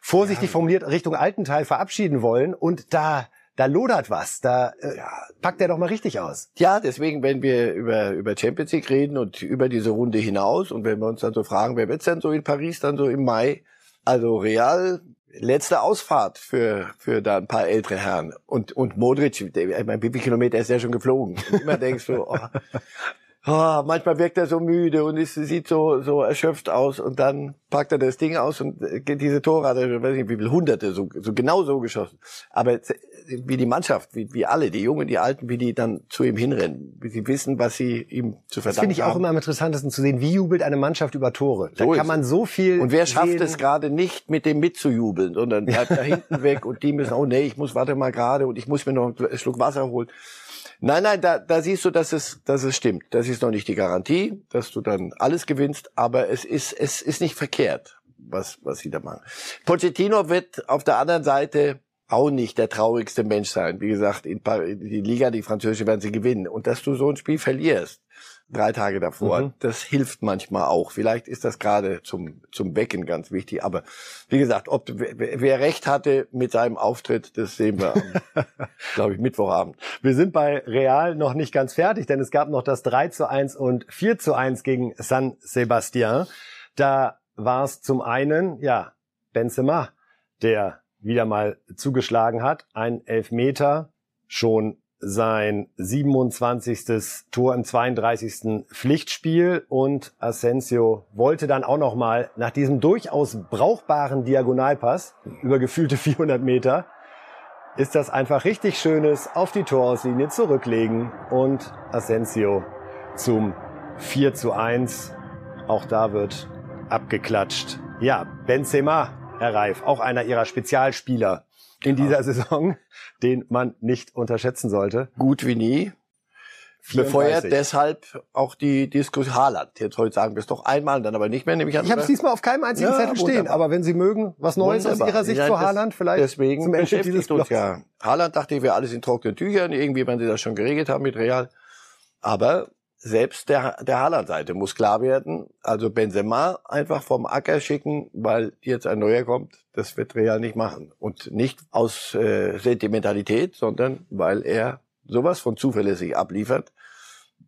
vorsichtig ja. formuliert Richtung Altenteil verabschieden wollen. Und da da lodert was, da äh, packt er doch mal richtig aus. Ja, deswegen, wenn wir über, über Champions League reden und über diese Runde hinaus und wenn wir uns dann so fragen, wer wird's denn so in Paris dann so im Mai, also Real, letzte Ausfahrt für, für da ein paar ältere Herren. Und, und Modric, ich meine, wie viele Kilometer ist der schon geflogen? Und immer denkst du, oh, oh, manchmal wirkt er so müde und ist, sieht so, so erschöpft aus und dann packt er das Ding aus und äh, diese Tore hat er, weiß nicht, wie viele Hunderte, so, so genau so geschossen. Aber wie die Mannschaft, wie, wie alle, die Jungen, die Alten, wie die dann zu ihm hinrennen, wie sie wissen, was sie ihm zu verdanken haben. Das finde ich auch immer am interessantesten zu sehen, wie jubelt eine Mannschaft über Tore. Da so kann man so viel Und wer schafft es gerade nicht, mit dem mitzujubeln, sondern bleibt da hinten weg und die müssen, oh nee, ich muss, warte mal gerade und ich muss mir noch einen Schluck Wasser holen. Nein, nein, da, da siehst du, dass es, dass es stimmt. Das ist noch nicht die Garantie, dass du dann alles gewinnst, aber es ist, es ist nicht verkehrt, was, was sie da machen. Pochettino wird auf der anderen Seite auch nicht der traurigste Mensch sein. Wie gesagt, in die Liga, die französische werden sie gewinnen. Und dass du so ein Spiel verlierst, drei Tage davor. Mhm. Das hilft manchmal auch. Vielleicht ist das gerade zum, zum Wecken ganz wichtig. Aber wie gesagt, ob, wer recht hatte mit seinem Auftritt, das sehen wir glaube ich, Mittwochabend. Wir sind bei Real noch nicht ganz fertig, denn es gab noch das 3 zu 1 und 4 zu 1 gegen San Sebastian. Da war es zum einen, ja, Benzema, der wieder mal zugeschlagen hat. Ein Elfmeter, schon sein 27. Tor im 32. Pflichtspiel und Asensio wollte dann auch noch mal nach diesem durchaus brauchbaren Diagonalpass über gefühlte 400 Meter ist das einfach richtig schönes auf die Torauslinie zurücklegen und Asensio zum 4 zu 1. Auch da wird abgeklatscht. Ja, Benzema, Herr Reif, auch einer ihrer Spezialspieler in dieser Saison, den man nicht unterschätzen sollte. Gut wie nie. 34. Befeuert deshalb auch die Diskussion Haaland. Jetzt heute sagen wir es doch einmal, dann aber nicht mehr, nämlich an. Ich habe es diesmal auf keinem einzigen ja, Zettel wunderbar. stehen, aber wenn Sie mögen, was Neues wunderbar. aus Ihrer Sicht zu Haaland vielleicht deswegen zum Ende dieses uns ja. Haaland dachte ich, wir alles in trockenen Tüchern, irgendwie, wenn Sie das schon geregelt haben mit Real. Aber selbst der, der Haaland-Seite muss klar werden, also Benzema einfach vom Acker schicken, weil jetzt ein neuer kommt, das wird Real nicht machen. Und nicht aus äh, Sentimentalität, sondern weil er sowas von zuverlässig abliefert.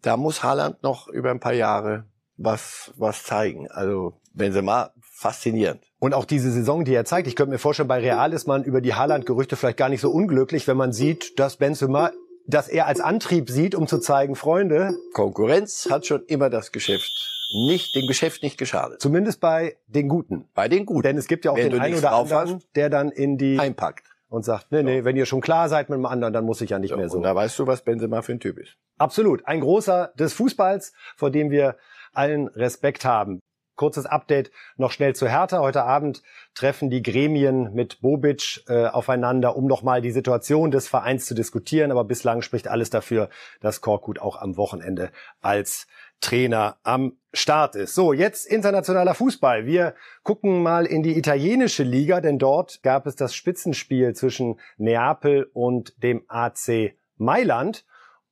Da muss Haaland noch über ein paar Jahre was, was zeigen. Also Benzema faszinierend. Und auch diese Saison, die er zeigt, ich könnte mir vorstellen, bei Real ist man über die Haaland-Gerüchte vielleicht gar nicht so unglücklich, wenn man sieht, dass Benzema das er als Antrieb sieht, um zu zeigen, Freunde. Konkurrenz hat schon immer das Geschäft nicht, dem Geschäft nicht geschadet. Zumindest bei den Guten. Bei den Guten. Denn es gibt ja auch wenn den einen oder anderen, hast, der dann in die einpackt und sagt, nee, nee, wenn ihr schon klar seid mit dem anderen, dann muss ich ja nicht so, mehr so. Und da weißt du, was Benzema für ein Typ ist. Absolut. Ein großer des Fußballs, vor dem wir allen Respekt haben. Kurzes Update noch schnell zu Hertha. Heute Abend treffen die Gremien mit Bobic äh, aufeinander, um nochmal die Situation des Vereins zu diskutieren. Aber bislang spricht alles dafür, dass Korkut auch am Wochenende als Trainer am Start ist. So, jetzt internationaler Fußball. Wir gucken mal in die italienische Liga, denn dort gab es das Spitzenspiel zwischen Neapel und dem AC Mailand.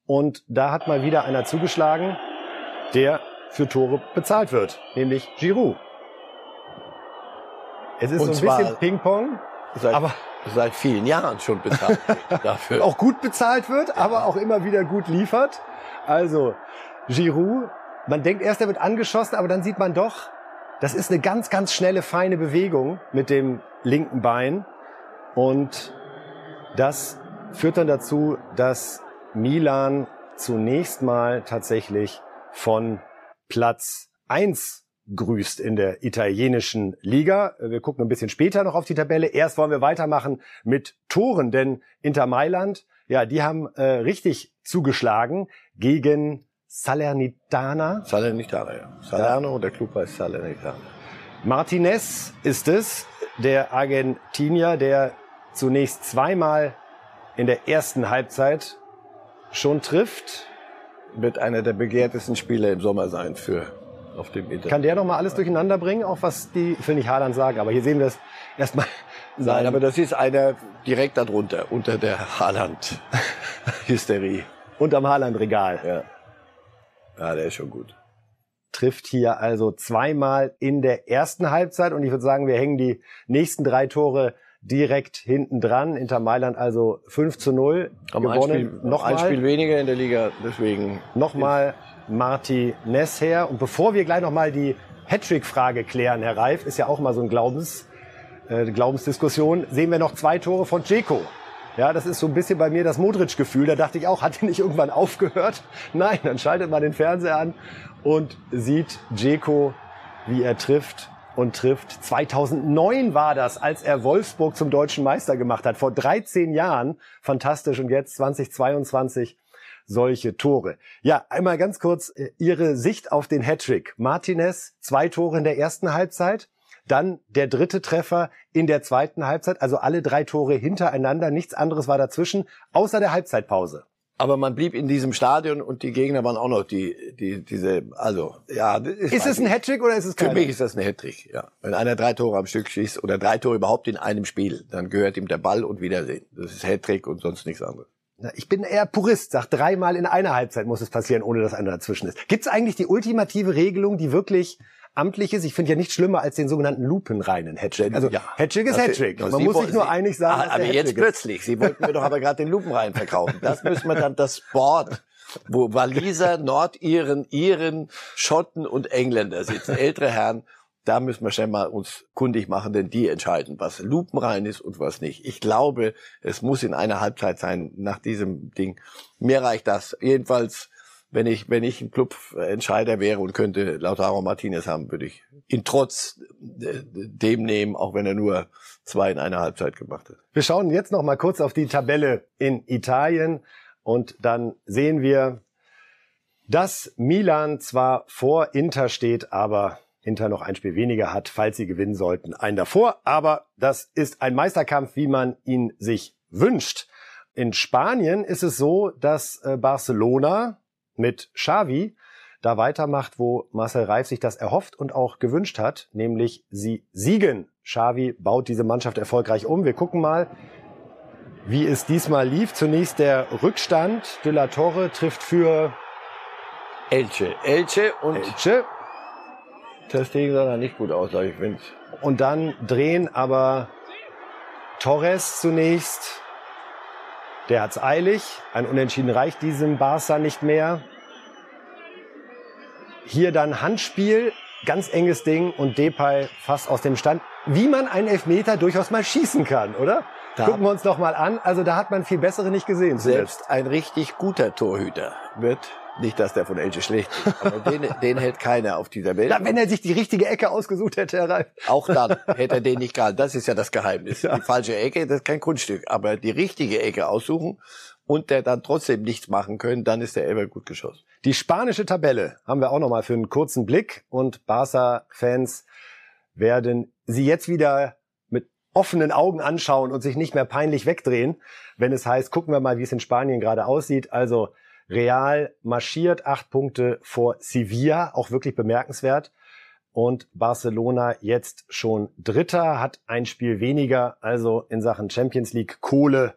Und da hat mal wieder einer zugeschlagen, der für Tore bezahlt wird, nämlich Giroud. Es ist Und so ein bisschen Ping-Pong, aber seit vielen Jahren schon bezahlt dafür. auch gut bezahlt wird, aber auch immer wieder gut liefert. Also Giroud, man denkt erst, er wird angeschossen, aber dann sieht man doch, das ist eine ganz, ganz schnelle, feine Bewegung mit dem linken Bein. Und das führt dann dazu, dass Milan zunächst mal tatsächlich von Platz 1 grüßt in der italienischen Liga. Wir gucken ein bisschen später noch auf die Tabelle. Erst wollen wir weitermachen mit Toren, denn Inter Mailand, ja, die haben äh, richtig zugeschlagen gegen Salernitana. Salernitana, ja. Salerno, der Club heißt Salernitana. Martinez ist es, der Argentinier, der zunächst zweimal in der ersten Halbzeit schon trifft wird einer der begehrtesten Spieler im Sommer sein für auf dem Internet. Kann der noch mal alles durcheinander bringen, auch was die, ich will nicht Haaland sagen, aber hier sehen wir es erstmal. Nein, aber das ist einer direkt darunter, unter der Haaland-Hysterie. Unterm Haaland-Regal. Ja. Ja, der ist schon gut. Trifft hier also zweimal in der ersten Halbzeit und ich würde sagen, wir hängen die nächsten drei Tore direkt hinten dran. Inter Mailand also 5 zu 0 Haben gewonnen. Ein Spiel, noch ein Spiel weniger in der Liga, deswegen. Nochmal Marti Ness her. Und bevor wir gleich nochmal die Hattrick-Frage klären, Herr Reif, ist ja auch mal so ein Glaubens, äh, Glaubensdiskussion, sehen wir noch zwei Tore von Dzeko. Ja, das ist so ein bisschen bei mir das Modric-Gefühl. Da dachte ich auch, hat er nicht irgendwann aufgehört? Nein, dann schaltet man den Fernseher an und sieht Dzeko, wie er trifft und trifft. 2009 war das, als er Wolfsburg zum deutschen Meister gemacht hat. Vor 13 Jahren. Fantastisch. Und jetzt 2022 solche Tore. Ja, einmal ganz kurz äh, Ihre Sicht auf den Hattrick. Martinez, zwei Tore in der ersten Halbzeit. Dann der dritte Treffer in der zweiten Halbzeit. Also alle drei Tore hintereinander. Nichts anderes war dazwischen, außer der Halbzeitpause. Aber man blieb in diesem Stadion und die Gegner waren auch noch die, die, diese, also, ja. Ist es ein Hattrick oder ist es kein? Für mich ist das ein Hattrick, ja. Wenn einer drei Tore am Stück schießt oder drei Tore überhaupt in einem Spiel, dann gehört ihm der Ball und Wiedersehen. Das ist Hattrick und sonst nichts anderes. Ich bin eher Purist, sag dreimal in einer Halbzeit muss es passieren, ohne dass einer dazwischen ist. Gibt es eigentlich die ultimative Regelung, die wirklich amtlich ist? Ich finde ja nichts schlimmer als den sogenannten lupenreinen Hattrick. Also ja, Hattrick ist Hattrick. Man Sie muss sich nur einig sagen. Ah, aber jetzt plötzlich. Sie wollten mir doch aber gerade den lupenreinen verkaufen. Das müssen wir dann das Board wo Waliser, Nordiren, Iren, Schotten und Engländer sitzen, ältere Herren, da müssen wir schon mal uns kundig machen, denn die entscheiden, was lupenrein ist und was nicht. Ich glaube, es muss in einer Halbzeit sein nach diesem Ding. Mir reicht das. Jedenfalls, wenn ich, wenn ich ein Clubentscheider wäre und könnte Lautaro Martinez haben, würde ich ihn trotz dem nehmen, auch wenn er nur zwei in einer Halbzeit gemacht hat. Wir schauen jetzt noch mal kurz auf die Tabelle in Italien und dann sehen wir, dass Milan zwar vor Inter steht, aber Inter noch ein Spiel weniger hat, falls sie gewinnen sollten, ein davor. Aber das ist ein Meisterkampf, wie man ihn sich wünscht. In Spanien ist es so, dass äh, Barcelona mit Xavi da weitermacht, wo Marcel Reif sich das erhofft und auch gewünscht hat, nämlich sie siegen. Xavi baut diese Mannschaft erfolgreich um. Wir gucken mal, wie es diesmal lief. Zunächst der Rückstand. De la Torre trifft für Elche. Elche und Elche. Das Ding sah da nicht gut aus, ich finde. Und dann drehen aber Torres zunächst. Der hat's eilig. Ein Unentschieden reicht diesem Barca nicht mehr. Hier dann Handspiel, ganz enges Ding und Depay fast aus dem Stand. Wie man einen Elfmeter durchaus mal schießen kann, oder? Da Gucken wir uns doch mal an. Also da hat man viel bessere nicht gesehen. Selbst zuletzt. ein richtig guter Torhüter wird nicht, dass der von Elche schlecht ist, aber den, den hält keiner auf dieser Welt. Na, wenn er sich die richtige Ecke ausgesucht hätte, Herr Reif. Auch dann hätte er den nicht gehalten. Das ist ja das Geheimnis. Ja. Die falsche Ecke, das ist kein Kunststück. Aber die richtige Ecke aussuchen und der dann trotzdem nichts machen können, dann ist der Elber gut geschossen. Die spanische Tabelle haben wir auch noch mal für einen kurzen Blick und Barca-Fans werden sie jetzt wieder mit offenen Augen anschauen und sich nicht mehr peinlich wegdrehen, wenn es heißt, gucken wir mal, wie es in Spanien gerade aussieht. Also Real marschiert acht Punkte vor Sevilla, auch wirklich bemerkenswert. Und Barcelona jetzt schon Dritter, hat ein Spiel weniger. Also in Sachen Champions League Kohle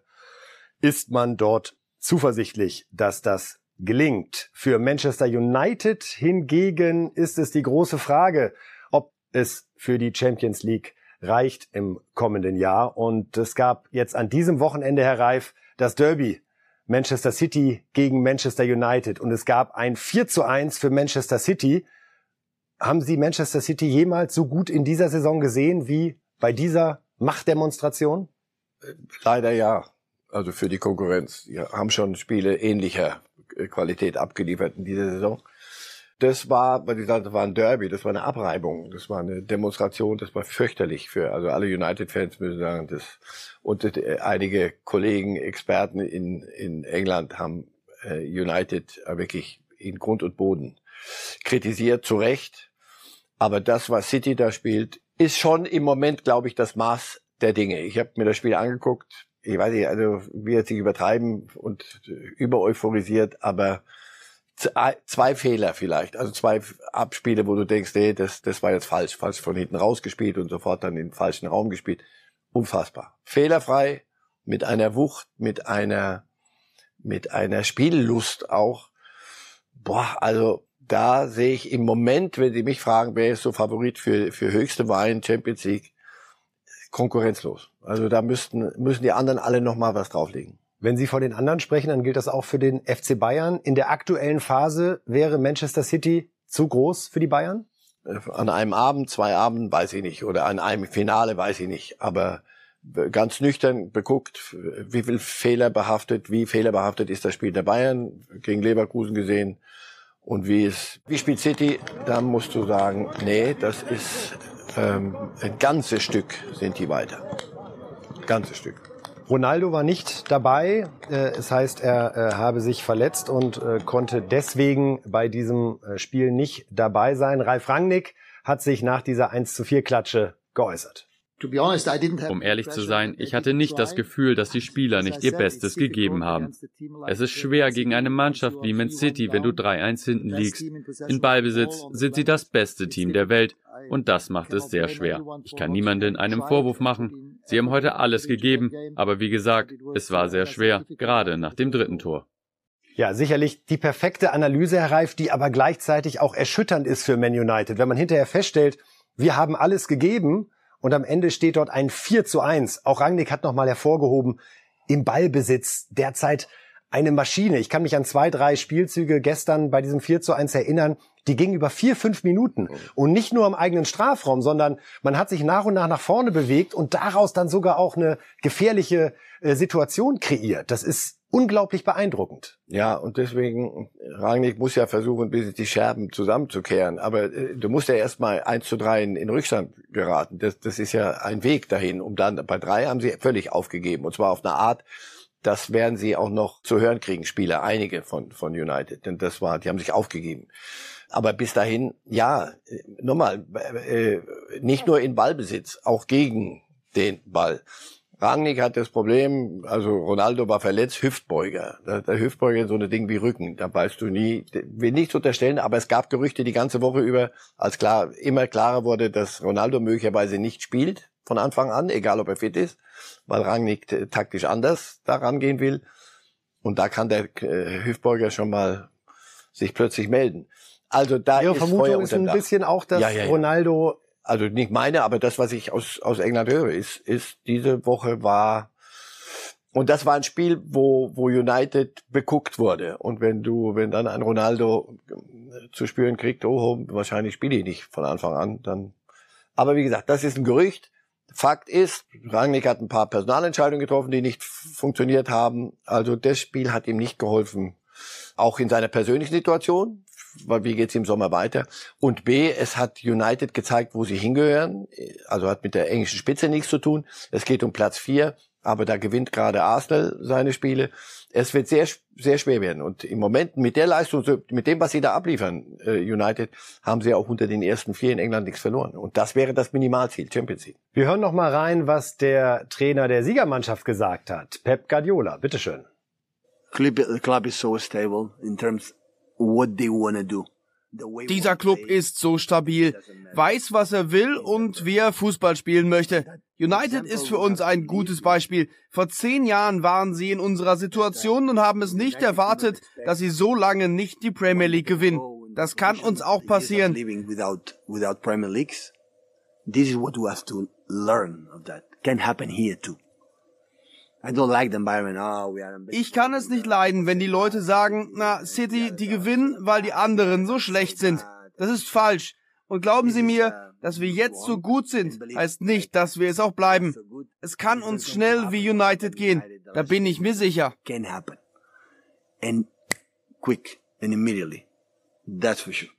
ist man dort zuversichtlich, dass das gelingt. Für Manchester United hingegen ist es die große Frage, ob es für die Champions League reicht im kommenden Jahr. Und es gab jetzt an diesem Wochenende, Herr Reif, das Derby Manchester City gegen Manchester United und es gab ein 4 zu 1 für Manchester City. Haben Sie Manchester City jemals so gut in dieser Saison gesehen wie bei dieser Machtdemonstration? Leider ja. Also für die Konkurrenz. Die haben schon Spiele ähnlicher Qualität abgeliefert in dieser Saison. Das war, weil die sagten, das war ein Derby, das war eine Abreibung, das war eine Demonstration, das war fürchterlich für, also alle United-Fans müssen sagen, das, und äh, einige Kollegen, Experten in, in England haben äh, United wirklich in Grund und Boden kritisiert, zu Recht. Aber das, was City da spielt, ist schon im Moment, glaube ich, das Maß der Dinge. Ich habe mir das Spiel angeguckt. Ich weiß nicht, also wie jetzt sich übertreiben und über euphorisiert, aber zwei Fehler vielleicht, also zwei Abspiele, wo du denkst, nee, das, das war jetzt falsch, falsch von hinten rausgespielt und sofort dann in den falschen Raum gespielt. Unfassbar. Fehlerfrei, mit einer Wucht, mit einer, mit einer Spiellust auch. Boah, also da sehe ich im Moment, wenn die mich fragen, wer ist so Favorit für, für höchste Wein, Champions League, konkurrenzlos. Also da müssten, müssen die anderen alle nochmal was drauflegen. Wenn Sie von den anderen sprechen, dann gilt das auch für den FC Bayern. In der aktuellen Phase wäre Manchester City zu groß für die Bayern? Äh, an einem Abend, zwei Abenden weiß ich nicht oder an einem Finale weiß ich nicht. Aber ganz nüchtern beguckt, wie viel Fehler behaftet, wie fehlerbehaftet ist das Spiel der Bayern gegen Leverkusen gesehen und wie es, wie spielt City, da musst du sagen, nee, das ist ähm, ein ganzes Stück sind die weiter. Ganzes Stück. Ronaldo war nicht dabei. Äh, es heißt, er äh, habe sich verletzt und äh, konnte deswegen bei diesem Spiel nicht dabei sein. Ralf Rangnick hat sich nach dieser 1 zu 4 Klatsche geäußert. Um ehrlich zu sein, ich hatte nicht das Gefühl, dass die Spieler nicht ihr Bestes gegeben haben. Es ist schwer gegen eine Mannschaft wie Man City, wenn du 3-1 hinten liegst. In Ballbesitz sind sie das beste Team der Welt und das macht es sehr schwer. Ich kann niemanden einem Vorwurf machen. Sie haben heute alles gegeben, aber wie gesagt, es war sehr schwer, gerade nach dem dritten Tor. Ja, sicherlich die perfekte Analyse, Herr Reif, die aber gleichzeitig auch erschütternd ist für Man United. Wenn man hinterher feststellt, wir haben alles gegeben und am Ende steht dort ein 4 zu 1. Auch Rangnick hat nochmal hervorgehoben, im Ballbesitz derzeit eine Maschine. Ich kann mich an zwei, drei Spielzüge gestern bei diesem 4 zu 1 erinnern. Die gingen über vier, fünf Minuten. Und nicht nur im eigenen Strafraum, sondern man hat sich nach und nach nach vorne bewegt und daraus dann sogar auch eine gefährliche äh, Situation kreiert. Das ist unglaublich beeindruckend. Ja, und deswegen, Rangnick muss ja versuchen, bis die Scherben zusammenzukehren. Aber äh, du musst ja erstmal eins zu drei in, in Rückstand geraten. Das, das ist ja ein Weg dahin. Um dann bei drei haben sie völlig aufgegeben. Und zwar auf eine Art, das werden sie auch noch zu hören kriegen, Spieler, einige von, von United. Denn das war, die haben sich aufgegeben. Aber bis dahin, ja, äh, nochmal, äh, nicht nur in Ballbesitz, auch gegen den Ball. Rangnick hat das Problem, also Ronaldo war verletzt, Hüftbeuger. Der, Hüftbeuger so eine Ding wie Rücken, da weißt du nie, will nichts unterstellen, aber es gab Gerüchte die ganze Woche über, als klar, immer klarer wurde, dass Ronaldo möglicherweise nicht spielt von Anfang an, egal ob er fit ist, weil Rangnick taktisch anders daran gehen will. Und da kann der äh, Hüftbeuger schon mal sich plötzlich melden. Also da Ihre ist Vermutung ist ein bisschen auch, dass Ja, ja, ja. Ronaldo also nicht meine, aber das, was ich aus, aus England höre, ist, ist, diese Woche war, und das war ein Spiel, wo, wo United beguckt wurde. Und wenn du, wenn dann ein Ronaldo äh, zu spüren kriegt, oh, wahrscheinlich spiele ich nicht von Anfang an, dann, aber wie gesagt, das ist ein Gerücht. Fakt ist, Rangnick hat ein paar Personalentscheidungen getroffen, die nicht funktioniert haben. Also das Spiel hat ihm nicht geholfen, auch in seiner persönlichen Situation, wie geht's im Sommer weiter? Und B, es hat United gezeigt, wo sie hingehören. Also hat mit der englischen Spitze nichts zu tun. Es geht um Platz vier, aber da gewinnt gerade Arsenal seine Spiele. Es wird sehr, sehr schwer werden. Und im Moment mit der Leistung, mit dem, was sie da abliefern, äh, United, haben sie auch unter den ersten vier in England nichts verloren. Und das wäre das Minimalziel, Champions League. Wir hören noch mal rein, was der Trainer der Siegermannschaft gesagt hat. Pep Guardiola, bitteschön. club, club is so stable in terms what they want to do. Dieser Club ist so stabil, weiß, was er will und wie er Fußball spielen möchte. United ist für uns ein gutes Beispiel. Vor zehn Jahren waren sie in unserer Situation und haben es nicht erwartet, dass sie so lange nicht die Premier League gewinnen. Das kann uns auch passieren. This is what we have to learn of that. Can happen here too. Ich kann es nicht leiden, wenn die Leute sagen, na, City, die gewinnen, weil die anderen so schlecht sind. Das ist falsch. Und glauben Sie mir, dass wir jetzt so gut sind, heißt nicht, dass wir es auch bleiben. Es kann uns schnell wie United gehen. Da bin ich mir sicher. can happen, and quick and immediately. That's for sure.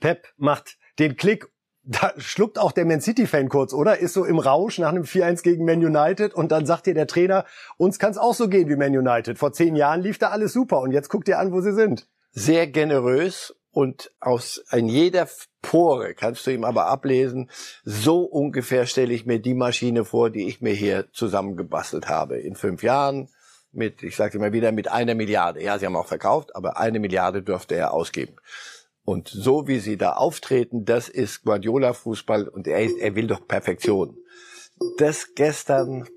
Pep macht den Klick. Da schluckt auch der Man City-Fan kurz, oder? Ist so im Rausch nach einem 4-1 gegen Man United und dann sagt dir der Trainer, uns kann es auch so gehen wie Man United. Vor zehn Jahren lief da alles super und jetzt guckt ihr an, wo sie sind. Sehr generös und aus in jeder Pore kannst du ihm aber ablesen, so ungefähr stelle ich mir die Maschine vor, die ich mir hier zusammengebastelt habe. In fünf Jahren mit, ich sage immer wieder, mit einer Milliarde. Ja, sie haben auch verkauft, aber eine Milliarde dürfte er ausgeben. Und so wie sie da auftreten, das ist Guardiola-Fußball und er, ist- er will doch Perfektion. Das gestern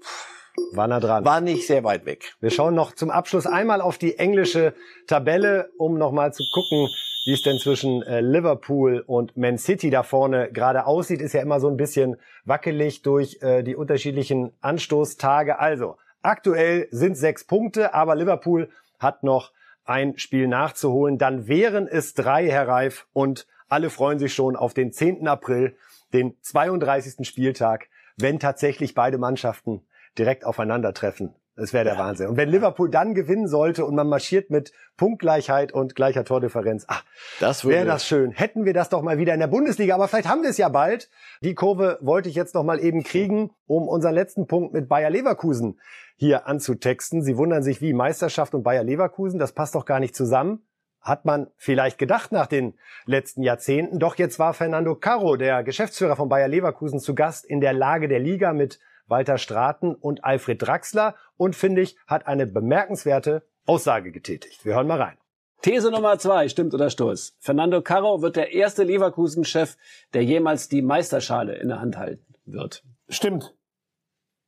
War nah dran. war nicht sehr weit weg. Wir schauen noch zum Abschluss einmal auf die englische Tabelle, um nochmal zu gucken, wie es denn zwischen äh, Liverpool und Man City da vorne gerade aussieht. Ist ja immer so ein bisschen wackelig durch äh, die unterschiedlichen Anstoßtage. Also, aktuell sind sechs Punkte, aber Liverpool hat noch ein Spiel nachzuholen. Dann wären es drei, Herr Reif, und alle freuen sich schon auf den 10. April, den 32. Spieltag, wenn tatsächlich beide Mannschaften direkt aufeinandertreffen. Das wäre der Wahnsinn. Und wenn Liverpool dann gewinnen sollte und man marschiert mit Punktgleichheit und gleicher Tordifferenz, ach, Das wäre das schön. Hätten wir das doch mal wieder in der Bundesliga, aber vielleicht haben wir es ja bald. Die Kurve wollte ich jetzt noch mal eben kriegen, um unseren letzten Punkt mit Bayer Leverkusen hier anzutexten. Sie wundern sich, wie Meisterschaft und Bayer Leverkusen, das passt doch gar nicht zusammen. hat man vielleicht gedacht nach den letzten Jahrzehnten. Doch jetzt war Fernando Caro, der Geschäftsführer von Bayer Leverkusen, zu Gast in der Lage der Liga mit Walter Straten und Alfred Draxler und finde ich, hat eine bemerkenswerte Aussage getätigt. Wir hören mal rein. These Nummer zwei, stimmt oder Stoß? Fernando Caro wird der erste Leverkusen-Chef, der jemals die Meisterschale in der Hand halten wird. Stimmt.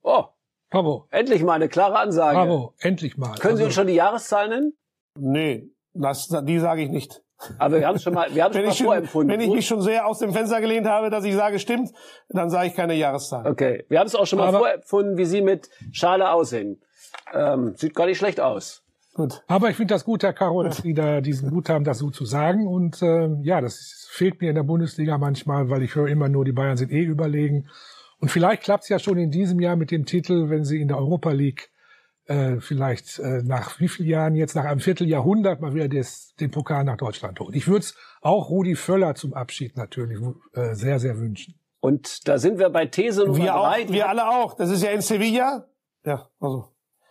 Oh, Bravo. endlich mal eine klare Ansage. Bravo. Endlich mal. Können Sie Also, uns schon die Jahreszahl nennen? Nee, das, die sage ich nicht. Aber wir haben es schon mal, wir haben es schon Wenn mal ich, schon, vorempfunden. wenn ich mich schon sehr aus dem Fenster gelehnt habe, dass ich sage, stimmt, dann sage ich keine Jahreszahl. Okay, wir haben es auch schon mal Aber- vorempfunden, wie Sie mit Schale aussehen. Ähm, sieht gar nicht schlecht aus. Gut. Aber ich finde das gut, Herr Caro, dass Sie da diesen Mut haben, das so zu sagen. Und ähm, ja, das fehlt mir in der Bundesliga manchmal, weil ich höre immer nur, die Bayern sind eh überlegen. Und vielleicht klappt es ja schon in diesem Jahr mit dem Titel, wenn Sie in der Europa League äh, vielleicht äh, nach wie vielen Jahren jetzt, nach einem Vierteljahrhundert mal wieder des, den Pokal nach Deutschland holen. Ich würde es auch Rudi Völler zum Abschied natürlich äh, sehr, sehr wünschen. Und da sind wir bei These Nummer Wir, auch, drei. die wir alle auch. Das ist ja in Sevilla. Ja, also.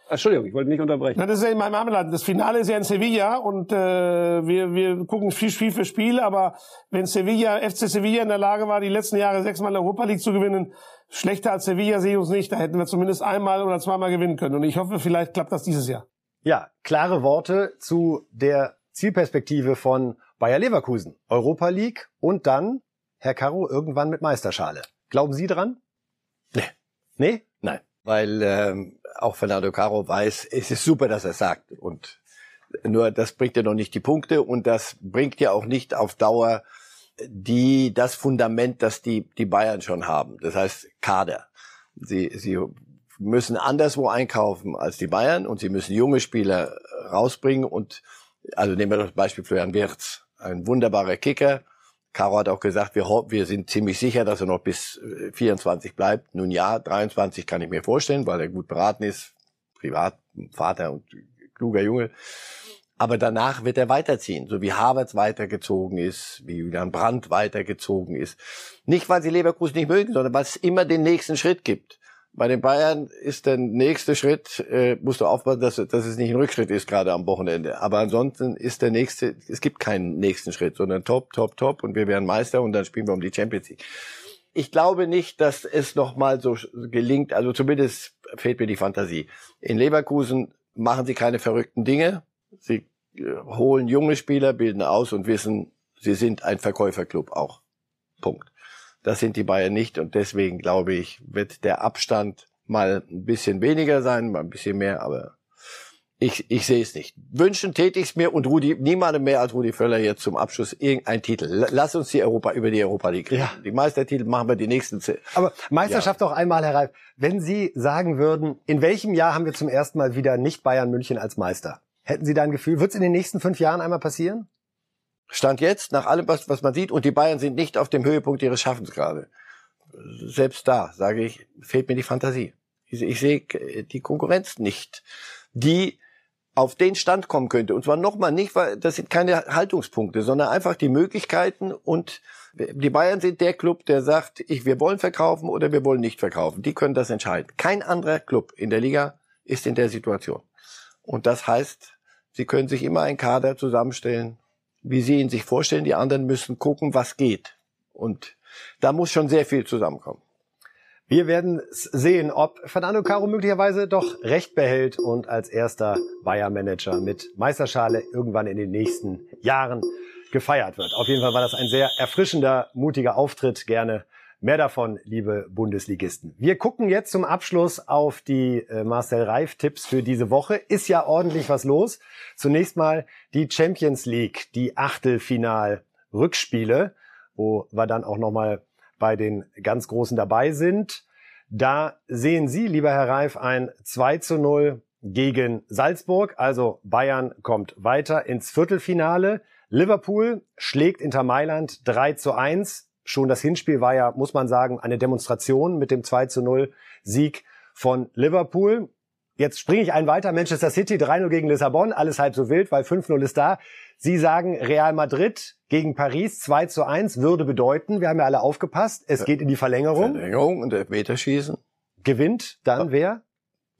Entschuldigung, ich wollte nicht unterbrechen. Na, das ist ja in meinem Heimatland. Das Finale ist ja in Sevilla und äh, wir, wir gucken Spiel, Spiel für Spiel, aber wenn Sevilla, FC Sevilla in der Lage war, die letzten Jahre sechsmal Europa League zu gewinnen, schlechter als Sevilla sehe ich uns nicht. Da hätten wir zumindest einmal oder zweimal gewinnen können. Und ich hoffe, vielleicht klappt das dieses Jahr. Ja, klare Worte zu der Zielperspektive von Bayer Leverkusen. Europa League und dann, Herr Caro, irgendwann mit Meisterschale. Glauben Sie dran? Nee. Nee? Nein, weil ähm, auch Fernando Caro weiß, es ist super, dass er sagt. Und nur das bringt ja noch nicht die Punkte und das bringt ja auch nicht auf Dauer die das Fundament, das die die Bayern schon haben. Das heißt Kader. Sie sie müssen anderswo einkaufen als die Bayern und sie müssen junge Spieler rausbringen und also nehmen wir das Beispiel Florian Wirtz, ein wunderbarer Kicker. Caro hat auch gesagt, wir, wir sind ziemlich sicher, dass er noch bis äh, 24 bleibt. Nun ja, 23 kann ich mir vorstellen, weil er gut beraten ist, privat, Vater und kluger Junge. Aber danach wird er weiterziehen, so wie Havertz weitergezogen ist, wie Julian Brandt weitergezogen ist. Nicht, weil sie Leverkusen nicht mögen, sondern weil es immer den nächsten Schritt gibt. Bei den Bayern ist der nächste Schritt, äh, musst du aufpassen, dass, dass es nicht ein Rückschritt ist, gerade am Wochenende. Aber ansonsten ist der nächste, es gibt keinen nächsten Schritt, sondern top, top, top und wir werden Meister und dann spielen wir um die Champions League. Ich glaube nicht, dass es nochmal so gelingt, also zumindest fehlt mir die Fantasie. In Leverkusen machen sie keine verrückten Dinge. Sie äh, holen junge Spieler, bilden aus und wissen, sie sind ein Verkäuferclub auch. Punkt. Das sind die Bayern nicht und deswegen glaube ich, wird der Abstand mal ein bisschen weniger sein, mal ein bisschen mehr, aber ich, ich sehe es nicht. Wünschen täte ich es mir und Rudi, niemandem mehr als Rudi Völler jetzt zum Abschluss irgendein Titel. Lass uns die Europa über die Europa League reden. Ja. Die Meistertitel machen wir die nächsten zehn. Aber Meisterschaft auch einmal, Herr Reif. Wenn Sie sagen würden, in welchem Jahr haben wir zum ersten Mal wieder nicht Bayern München als Meister? Hätten Sie da ein Gefühl, wird es in den nächsten fünf Jahren einmal passieren? Stand jetzt, nach allem, was, was man sieht, und die Bayern sind nicht auf dem Höhepunkt ihres Schaffens gerade. Selbst da, sage ich, fehlt mir die Fantasie. Ich, ich sehe die Konkurrenz nicht, die auf den Stand kommen könnte. Und zwar nochmal nicht, weil das sind keine Haltungspunkte, sondern einfach die Möglichkeiten und die Bayern sind der Club, der sagt, ich, wir wollen verkaufen oder wir wollen nicht verkaufen. Die können das entscheiden. Kein anderer Club in der Liga ist in der Situation. Und das heißt, sie können sich immer einen Kader zusammenstellen, wie sie ihn sich vorstellen. Die anderen müssen gucken, was geht. Und da muss schon sehr viel zusammenkommen. Wir werden sehen, ob Fernando Caro möglicherweise doch recht behält und als erster Bayer-Manager mit Meisterschale irgendwann in den nächsten Jahren gefeiert wird. Auf jeden Fall war das ein sehr erfrischender, mutiger Auftritt. Gerne mehr davon, liebe Bundesligisten. Wir gucken jetzt zum Abschluss auf die äh, Marcel Reif-Tipps für diese Woche. Ist ja ordentlich was los. Zunächst mal die Champions League, die Achtelfinal-Rückspiele, wo wir dann auch nochmal bei den ganz Großen dabei sind. Da sehen Sie, lieber Herr Reif, ein 2 zu 0 gegen Salzburg. Also Bayern kommt weiter ins Viertelfinale. Liverpool schlägt Inter Mailand 3 zu 1. Schon das Hinspiel war ja, muss man sagen, eine Demonstration mit dem 2 zu 0 Sieg von Liverpool. Jetzt springe ich einen weiter. Manchester City 3-0 gegen Lissabon. Alles halb so wild, weil 5-0 ist da. Sie sagen, Real Madrid gegen Paris 2 zu 1 würde bedeuten, wir haben ja alle aufgepasst, es geht in die Verlängerung. Verlängerung und Elfmeterschießen. Gewinnt dann wer?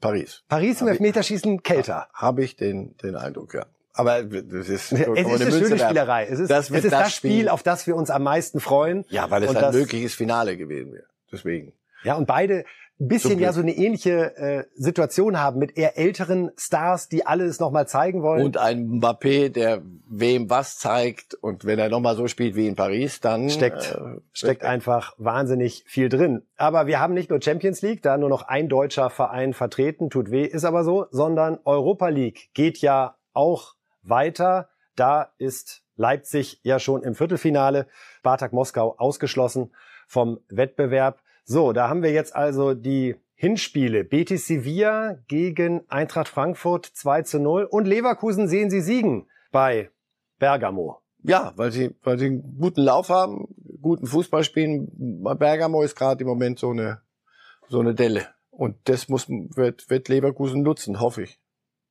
Paris. Paris im Elfmeterschießen kälter. Habe ich den, den Eindruck, ja. Aber das ist, es ist eine schöne Spielerei. Es ist das, es ist das Spiel, Spiel, auf das wir uns am meisten freuen. Ja, weil es ein mögliches Finale gewesen wäre. Deswegen. Ja, und beide ein bisschen ja so eine ähnliche äh, Situation haben mit eher älteren Stars, die alles nochmal zeigen wollen. Und ein Mbappé, der wem was zeigt und wenn er nochmal so spielt wie in Paris, dann steckt, äh, steckt einfach wahnsinnig viel drin. Aber wir haben nicht nur Champions League, da nur noch ein deutscher Verein vertreten, tut weh, ist aber so, sondern Europa League geht ja auch weiter. Da ist Leipzig ja schon im Viertelfinale, Spartak Moskau ausgeschlossen vom Wettbewerb. So, da haben wir jetzt also die Hinspiele. Betis Sevilla gegen Eintracht Frankfurt 2 zu 0 und Leverkusen sehen Sie siegen bei Bergamo. Ja, weil sie, weil sie einen guten Lauf haben, guten Fußball spielen. Bergamo ist gerade im Moment so eine, so eine Delle. Und das muss, wird, wird Leverkusen nutzen, hoffe ich.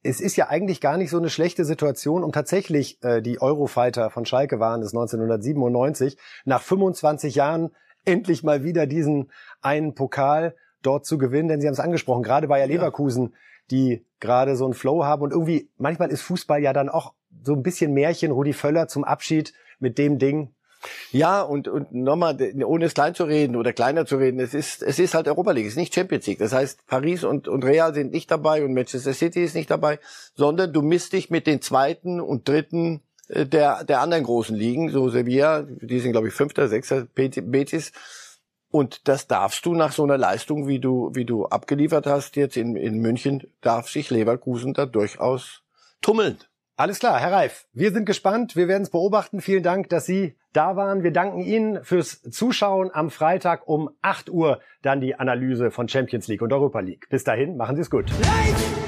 Es ist ja eigentlich gar nicht so eine schlechte Situation, um tatsächlich äh, die Eurofighter von Schalke waren es 1997 nach 25 Jahren endlich mal wieder diesen einen Pokal dort zu gewinnen, denn Sie haben es angesprochen, gerade bei Leverkusen, die gerade so einen Flow haben. Und irgendwie, manchmal ist Fußball ja dann auch so ein bisschen Märchen, Rudi Völler zum Abschied mit dem Ding. Ja, und, und nochmal, ohne es klein zu reden oder kleiner zu reden, es ist, es ist halt Europa League, es ist nicht Champions League. Das heißt, Paris und, und Real sind nicht dabei und Manchester City ist nicht dabei, sondern du misst dich mit den zweiten und dritten äh, der, der anderen großen Ligen, so Sevilla, die sind glaube ich Fünfter, Sechster, Betis. Und das darfst du nach so einer Leistung, wie du, wie du abgeliefert hast jetzt in, in München, darf sich Leverkusen da durchaus tummeln. Alles klar, Herr Reif, wir sind gespannt, wir werden es beobachten. Vielen Dank, dass Sie da waren. Wir danken Ihnen fürs Zuschauen am Freitag um 8 Uhr dann die Analyse von Champions League und Europa League. Bis dahin, machen Sie es gut. Light!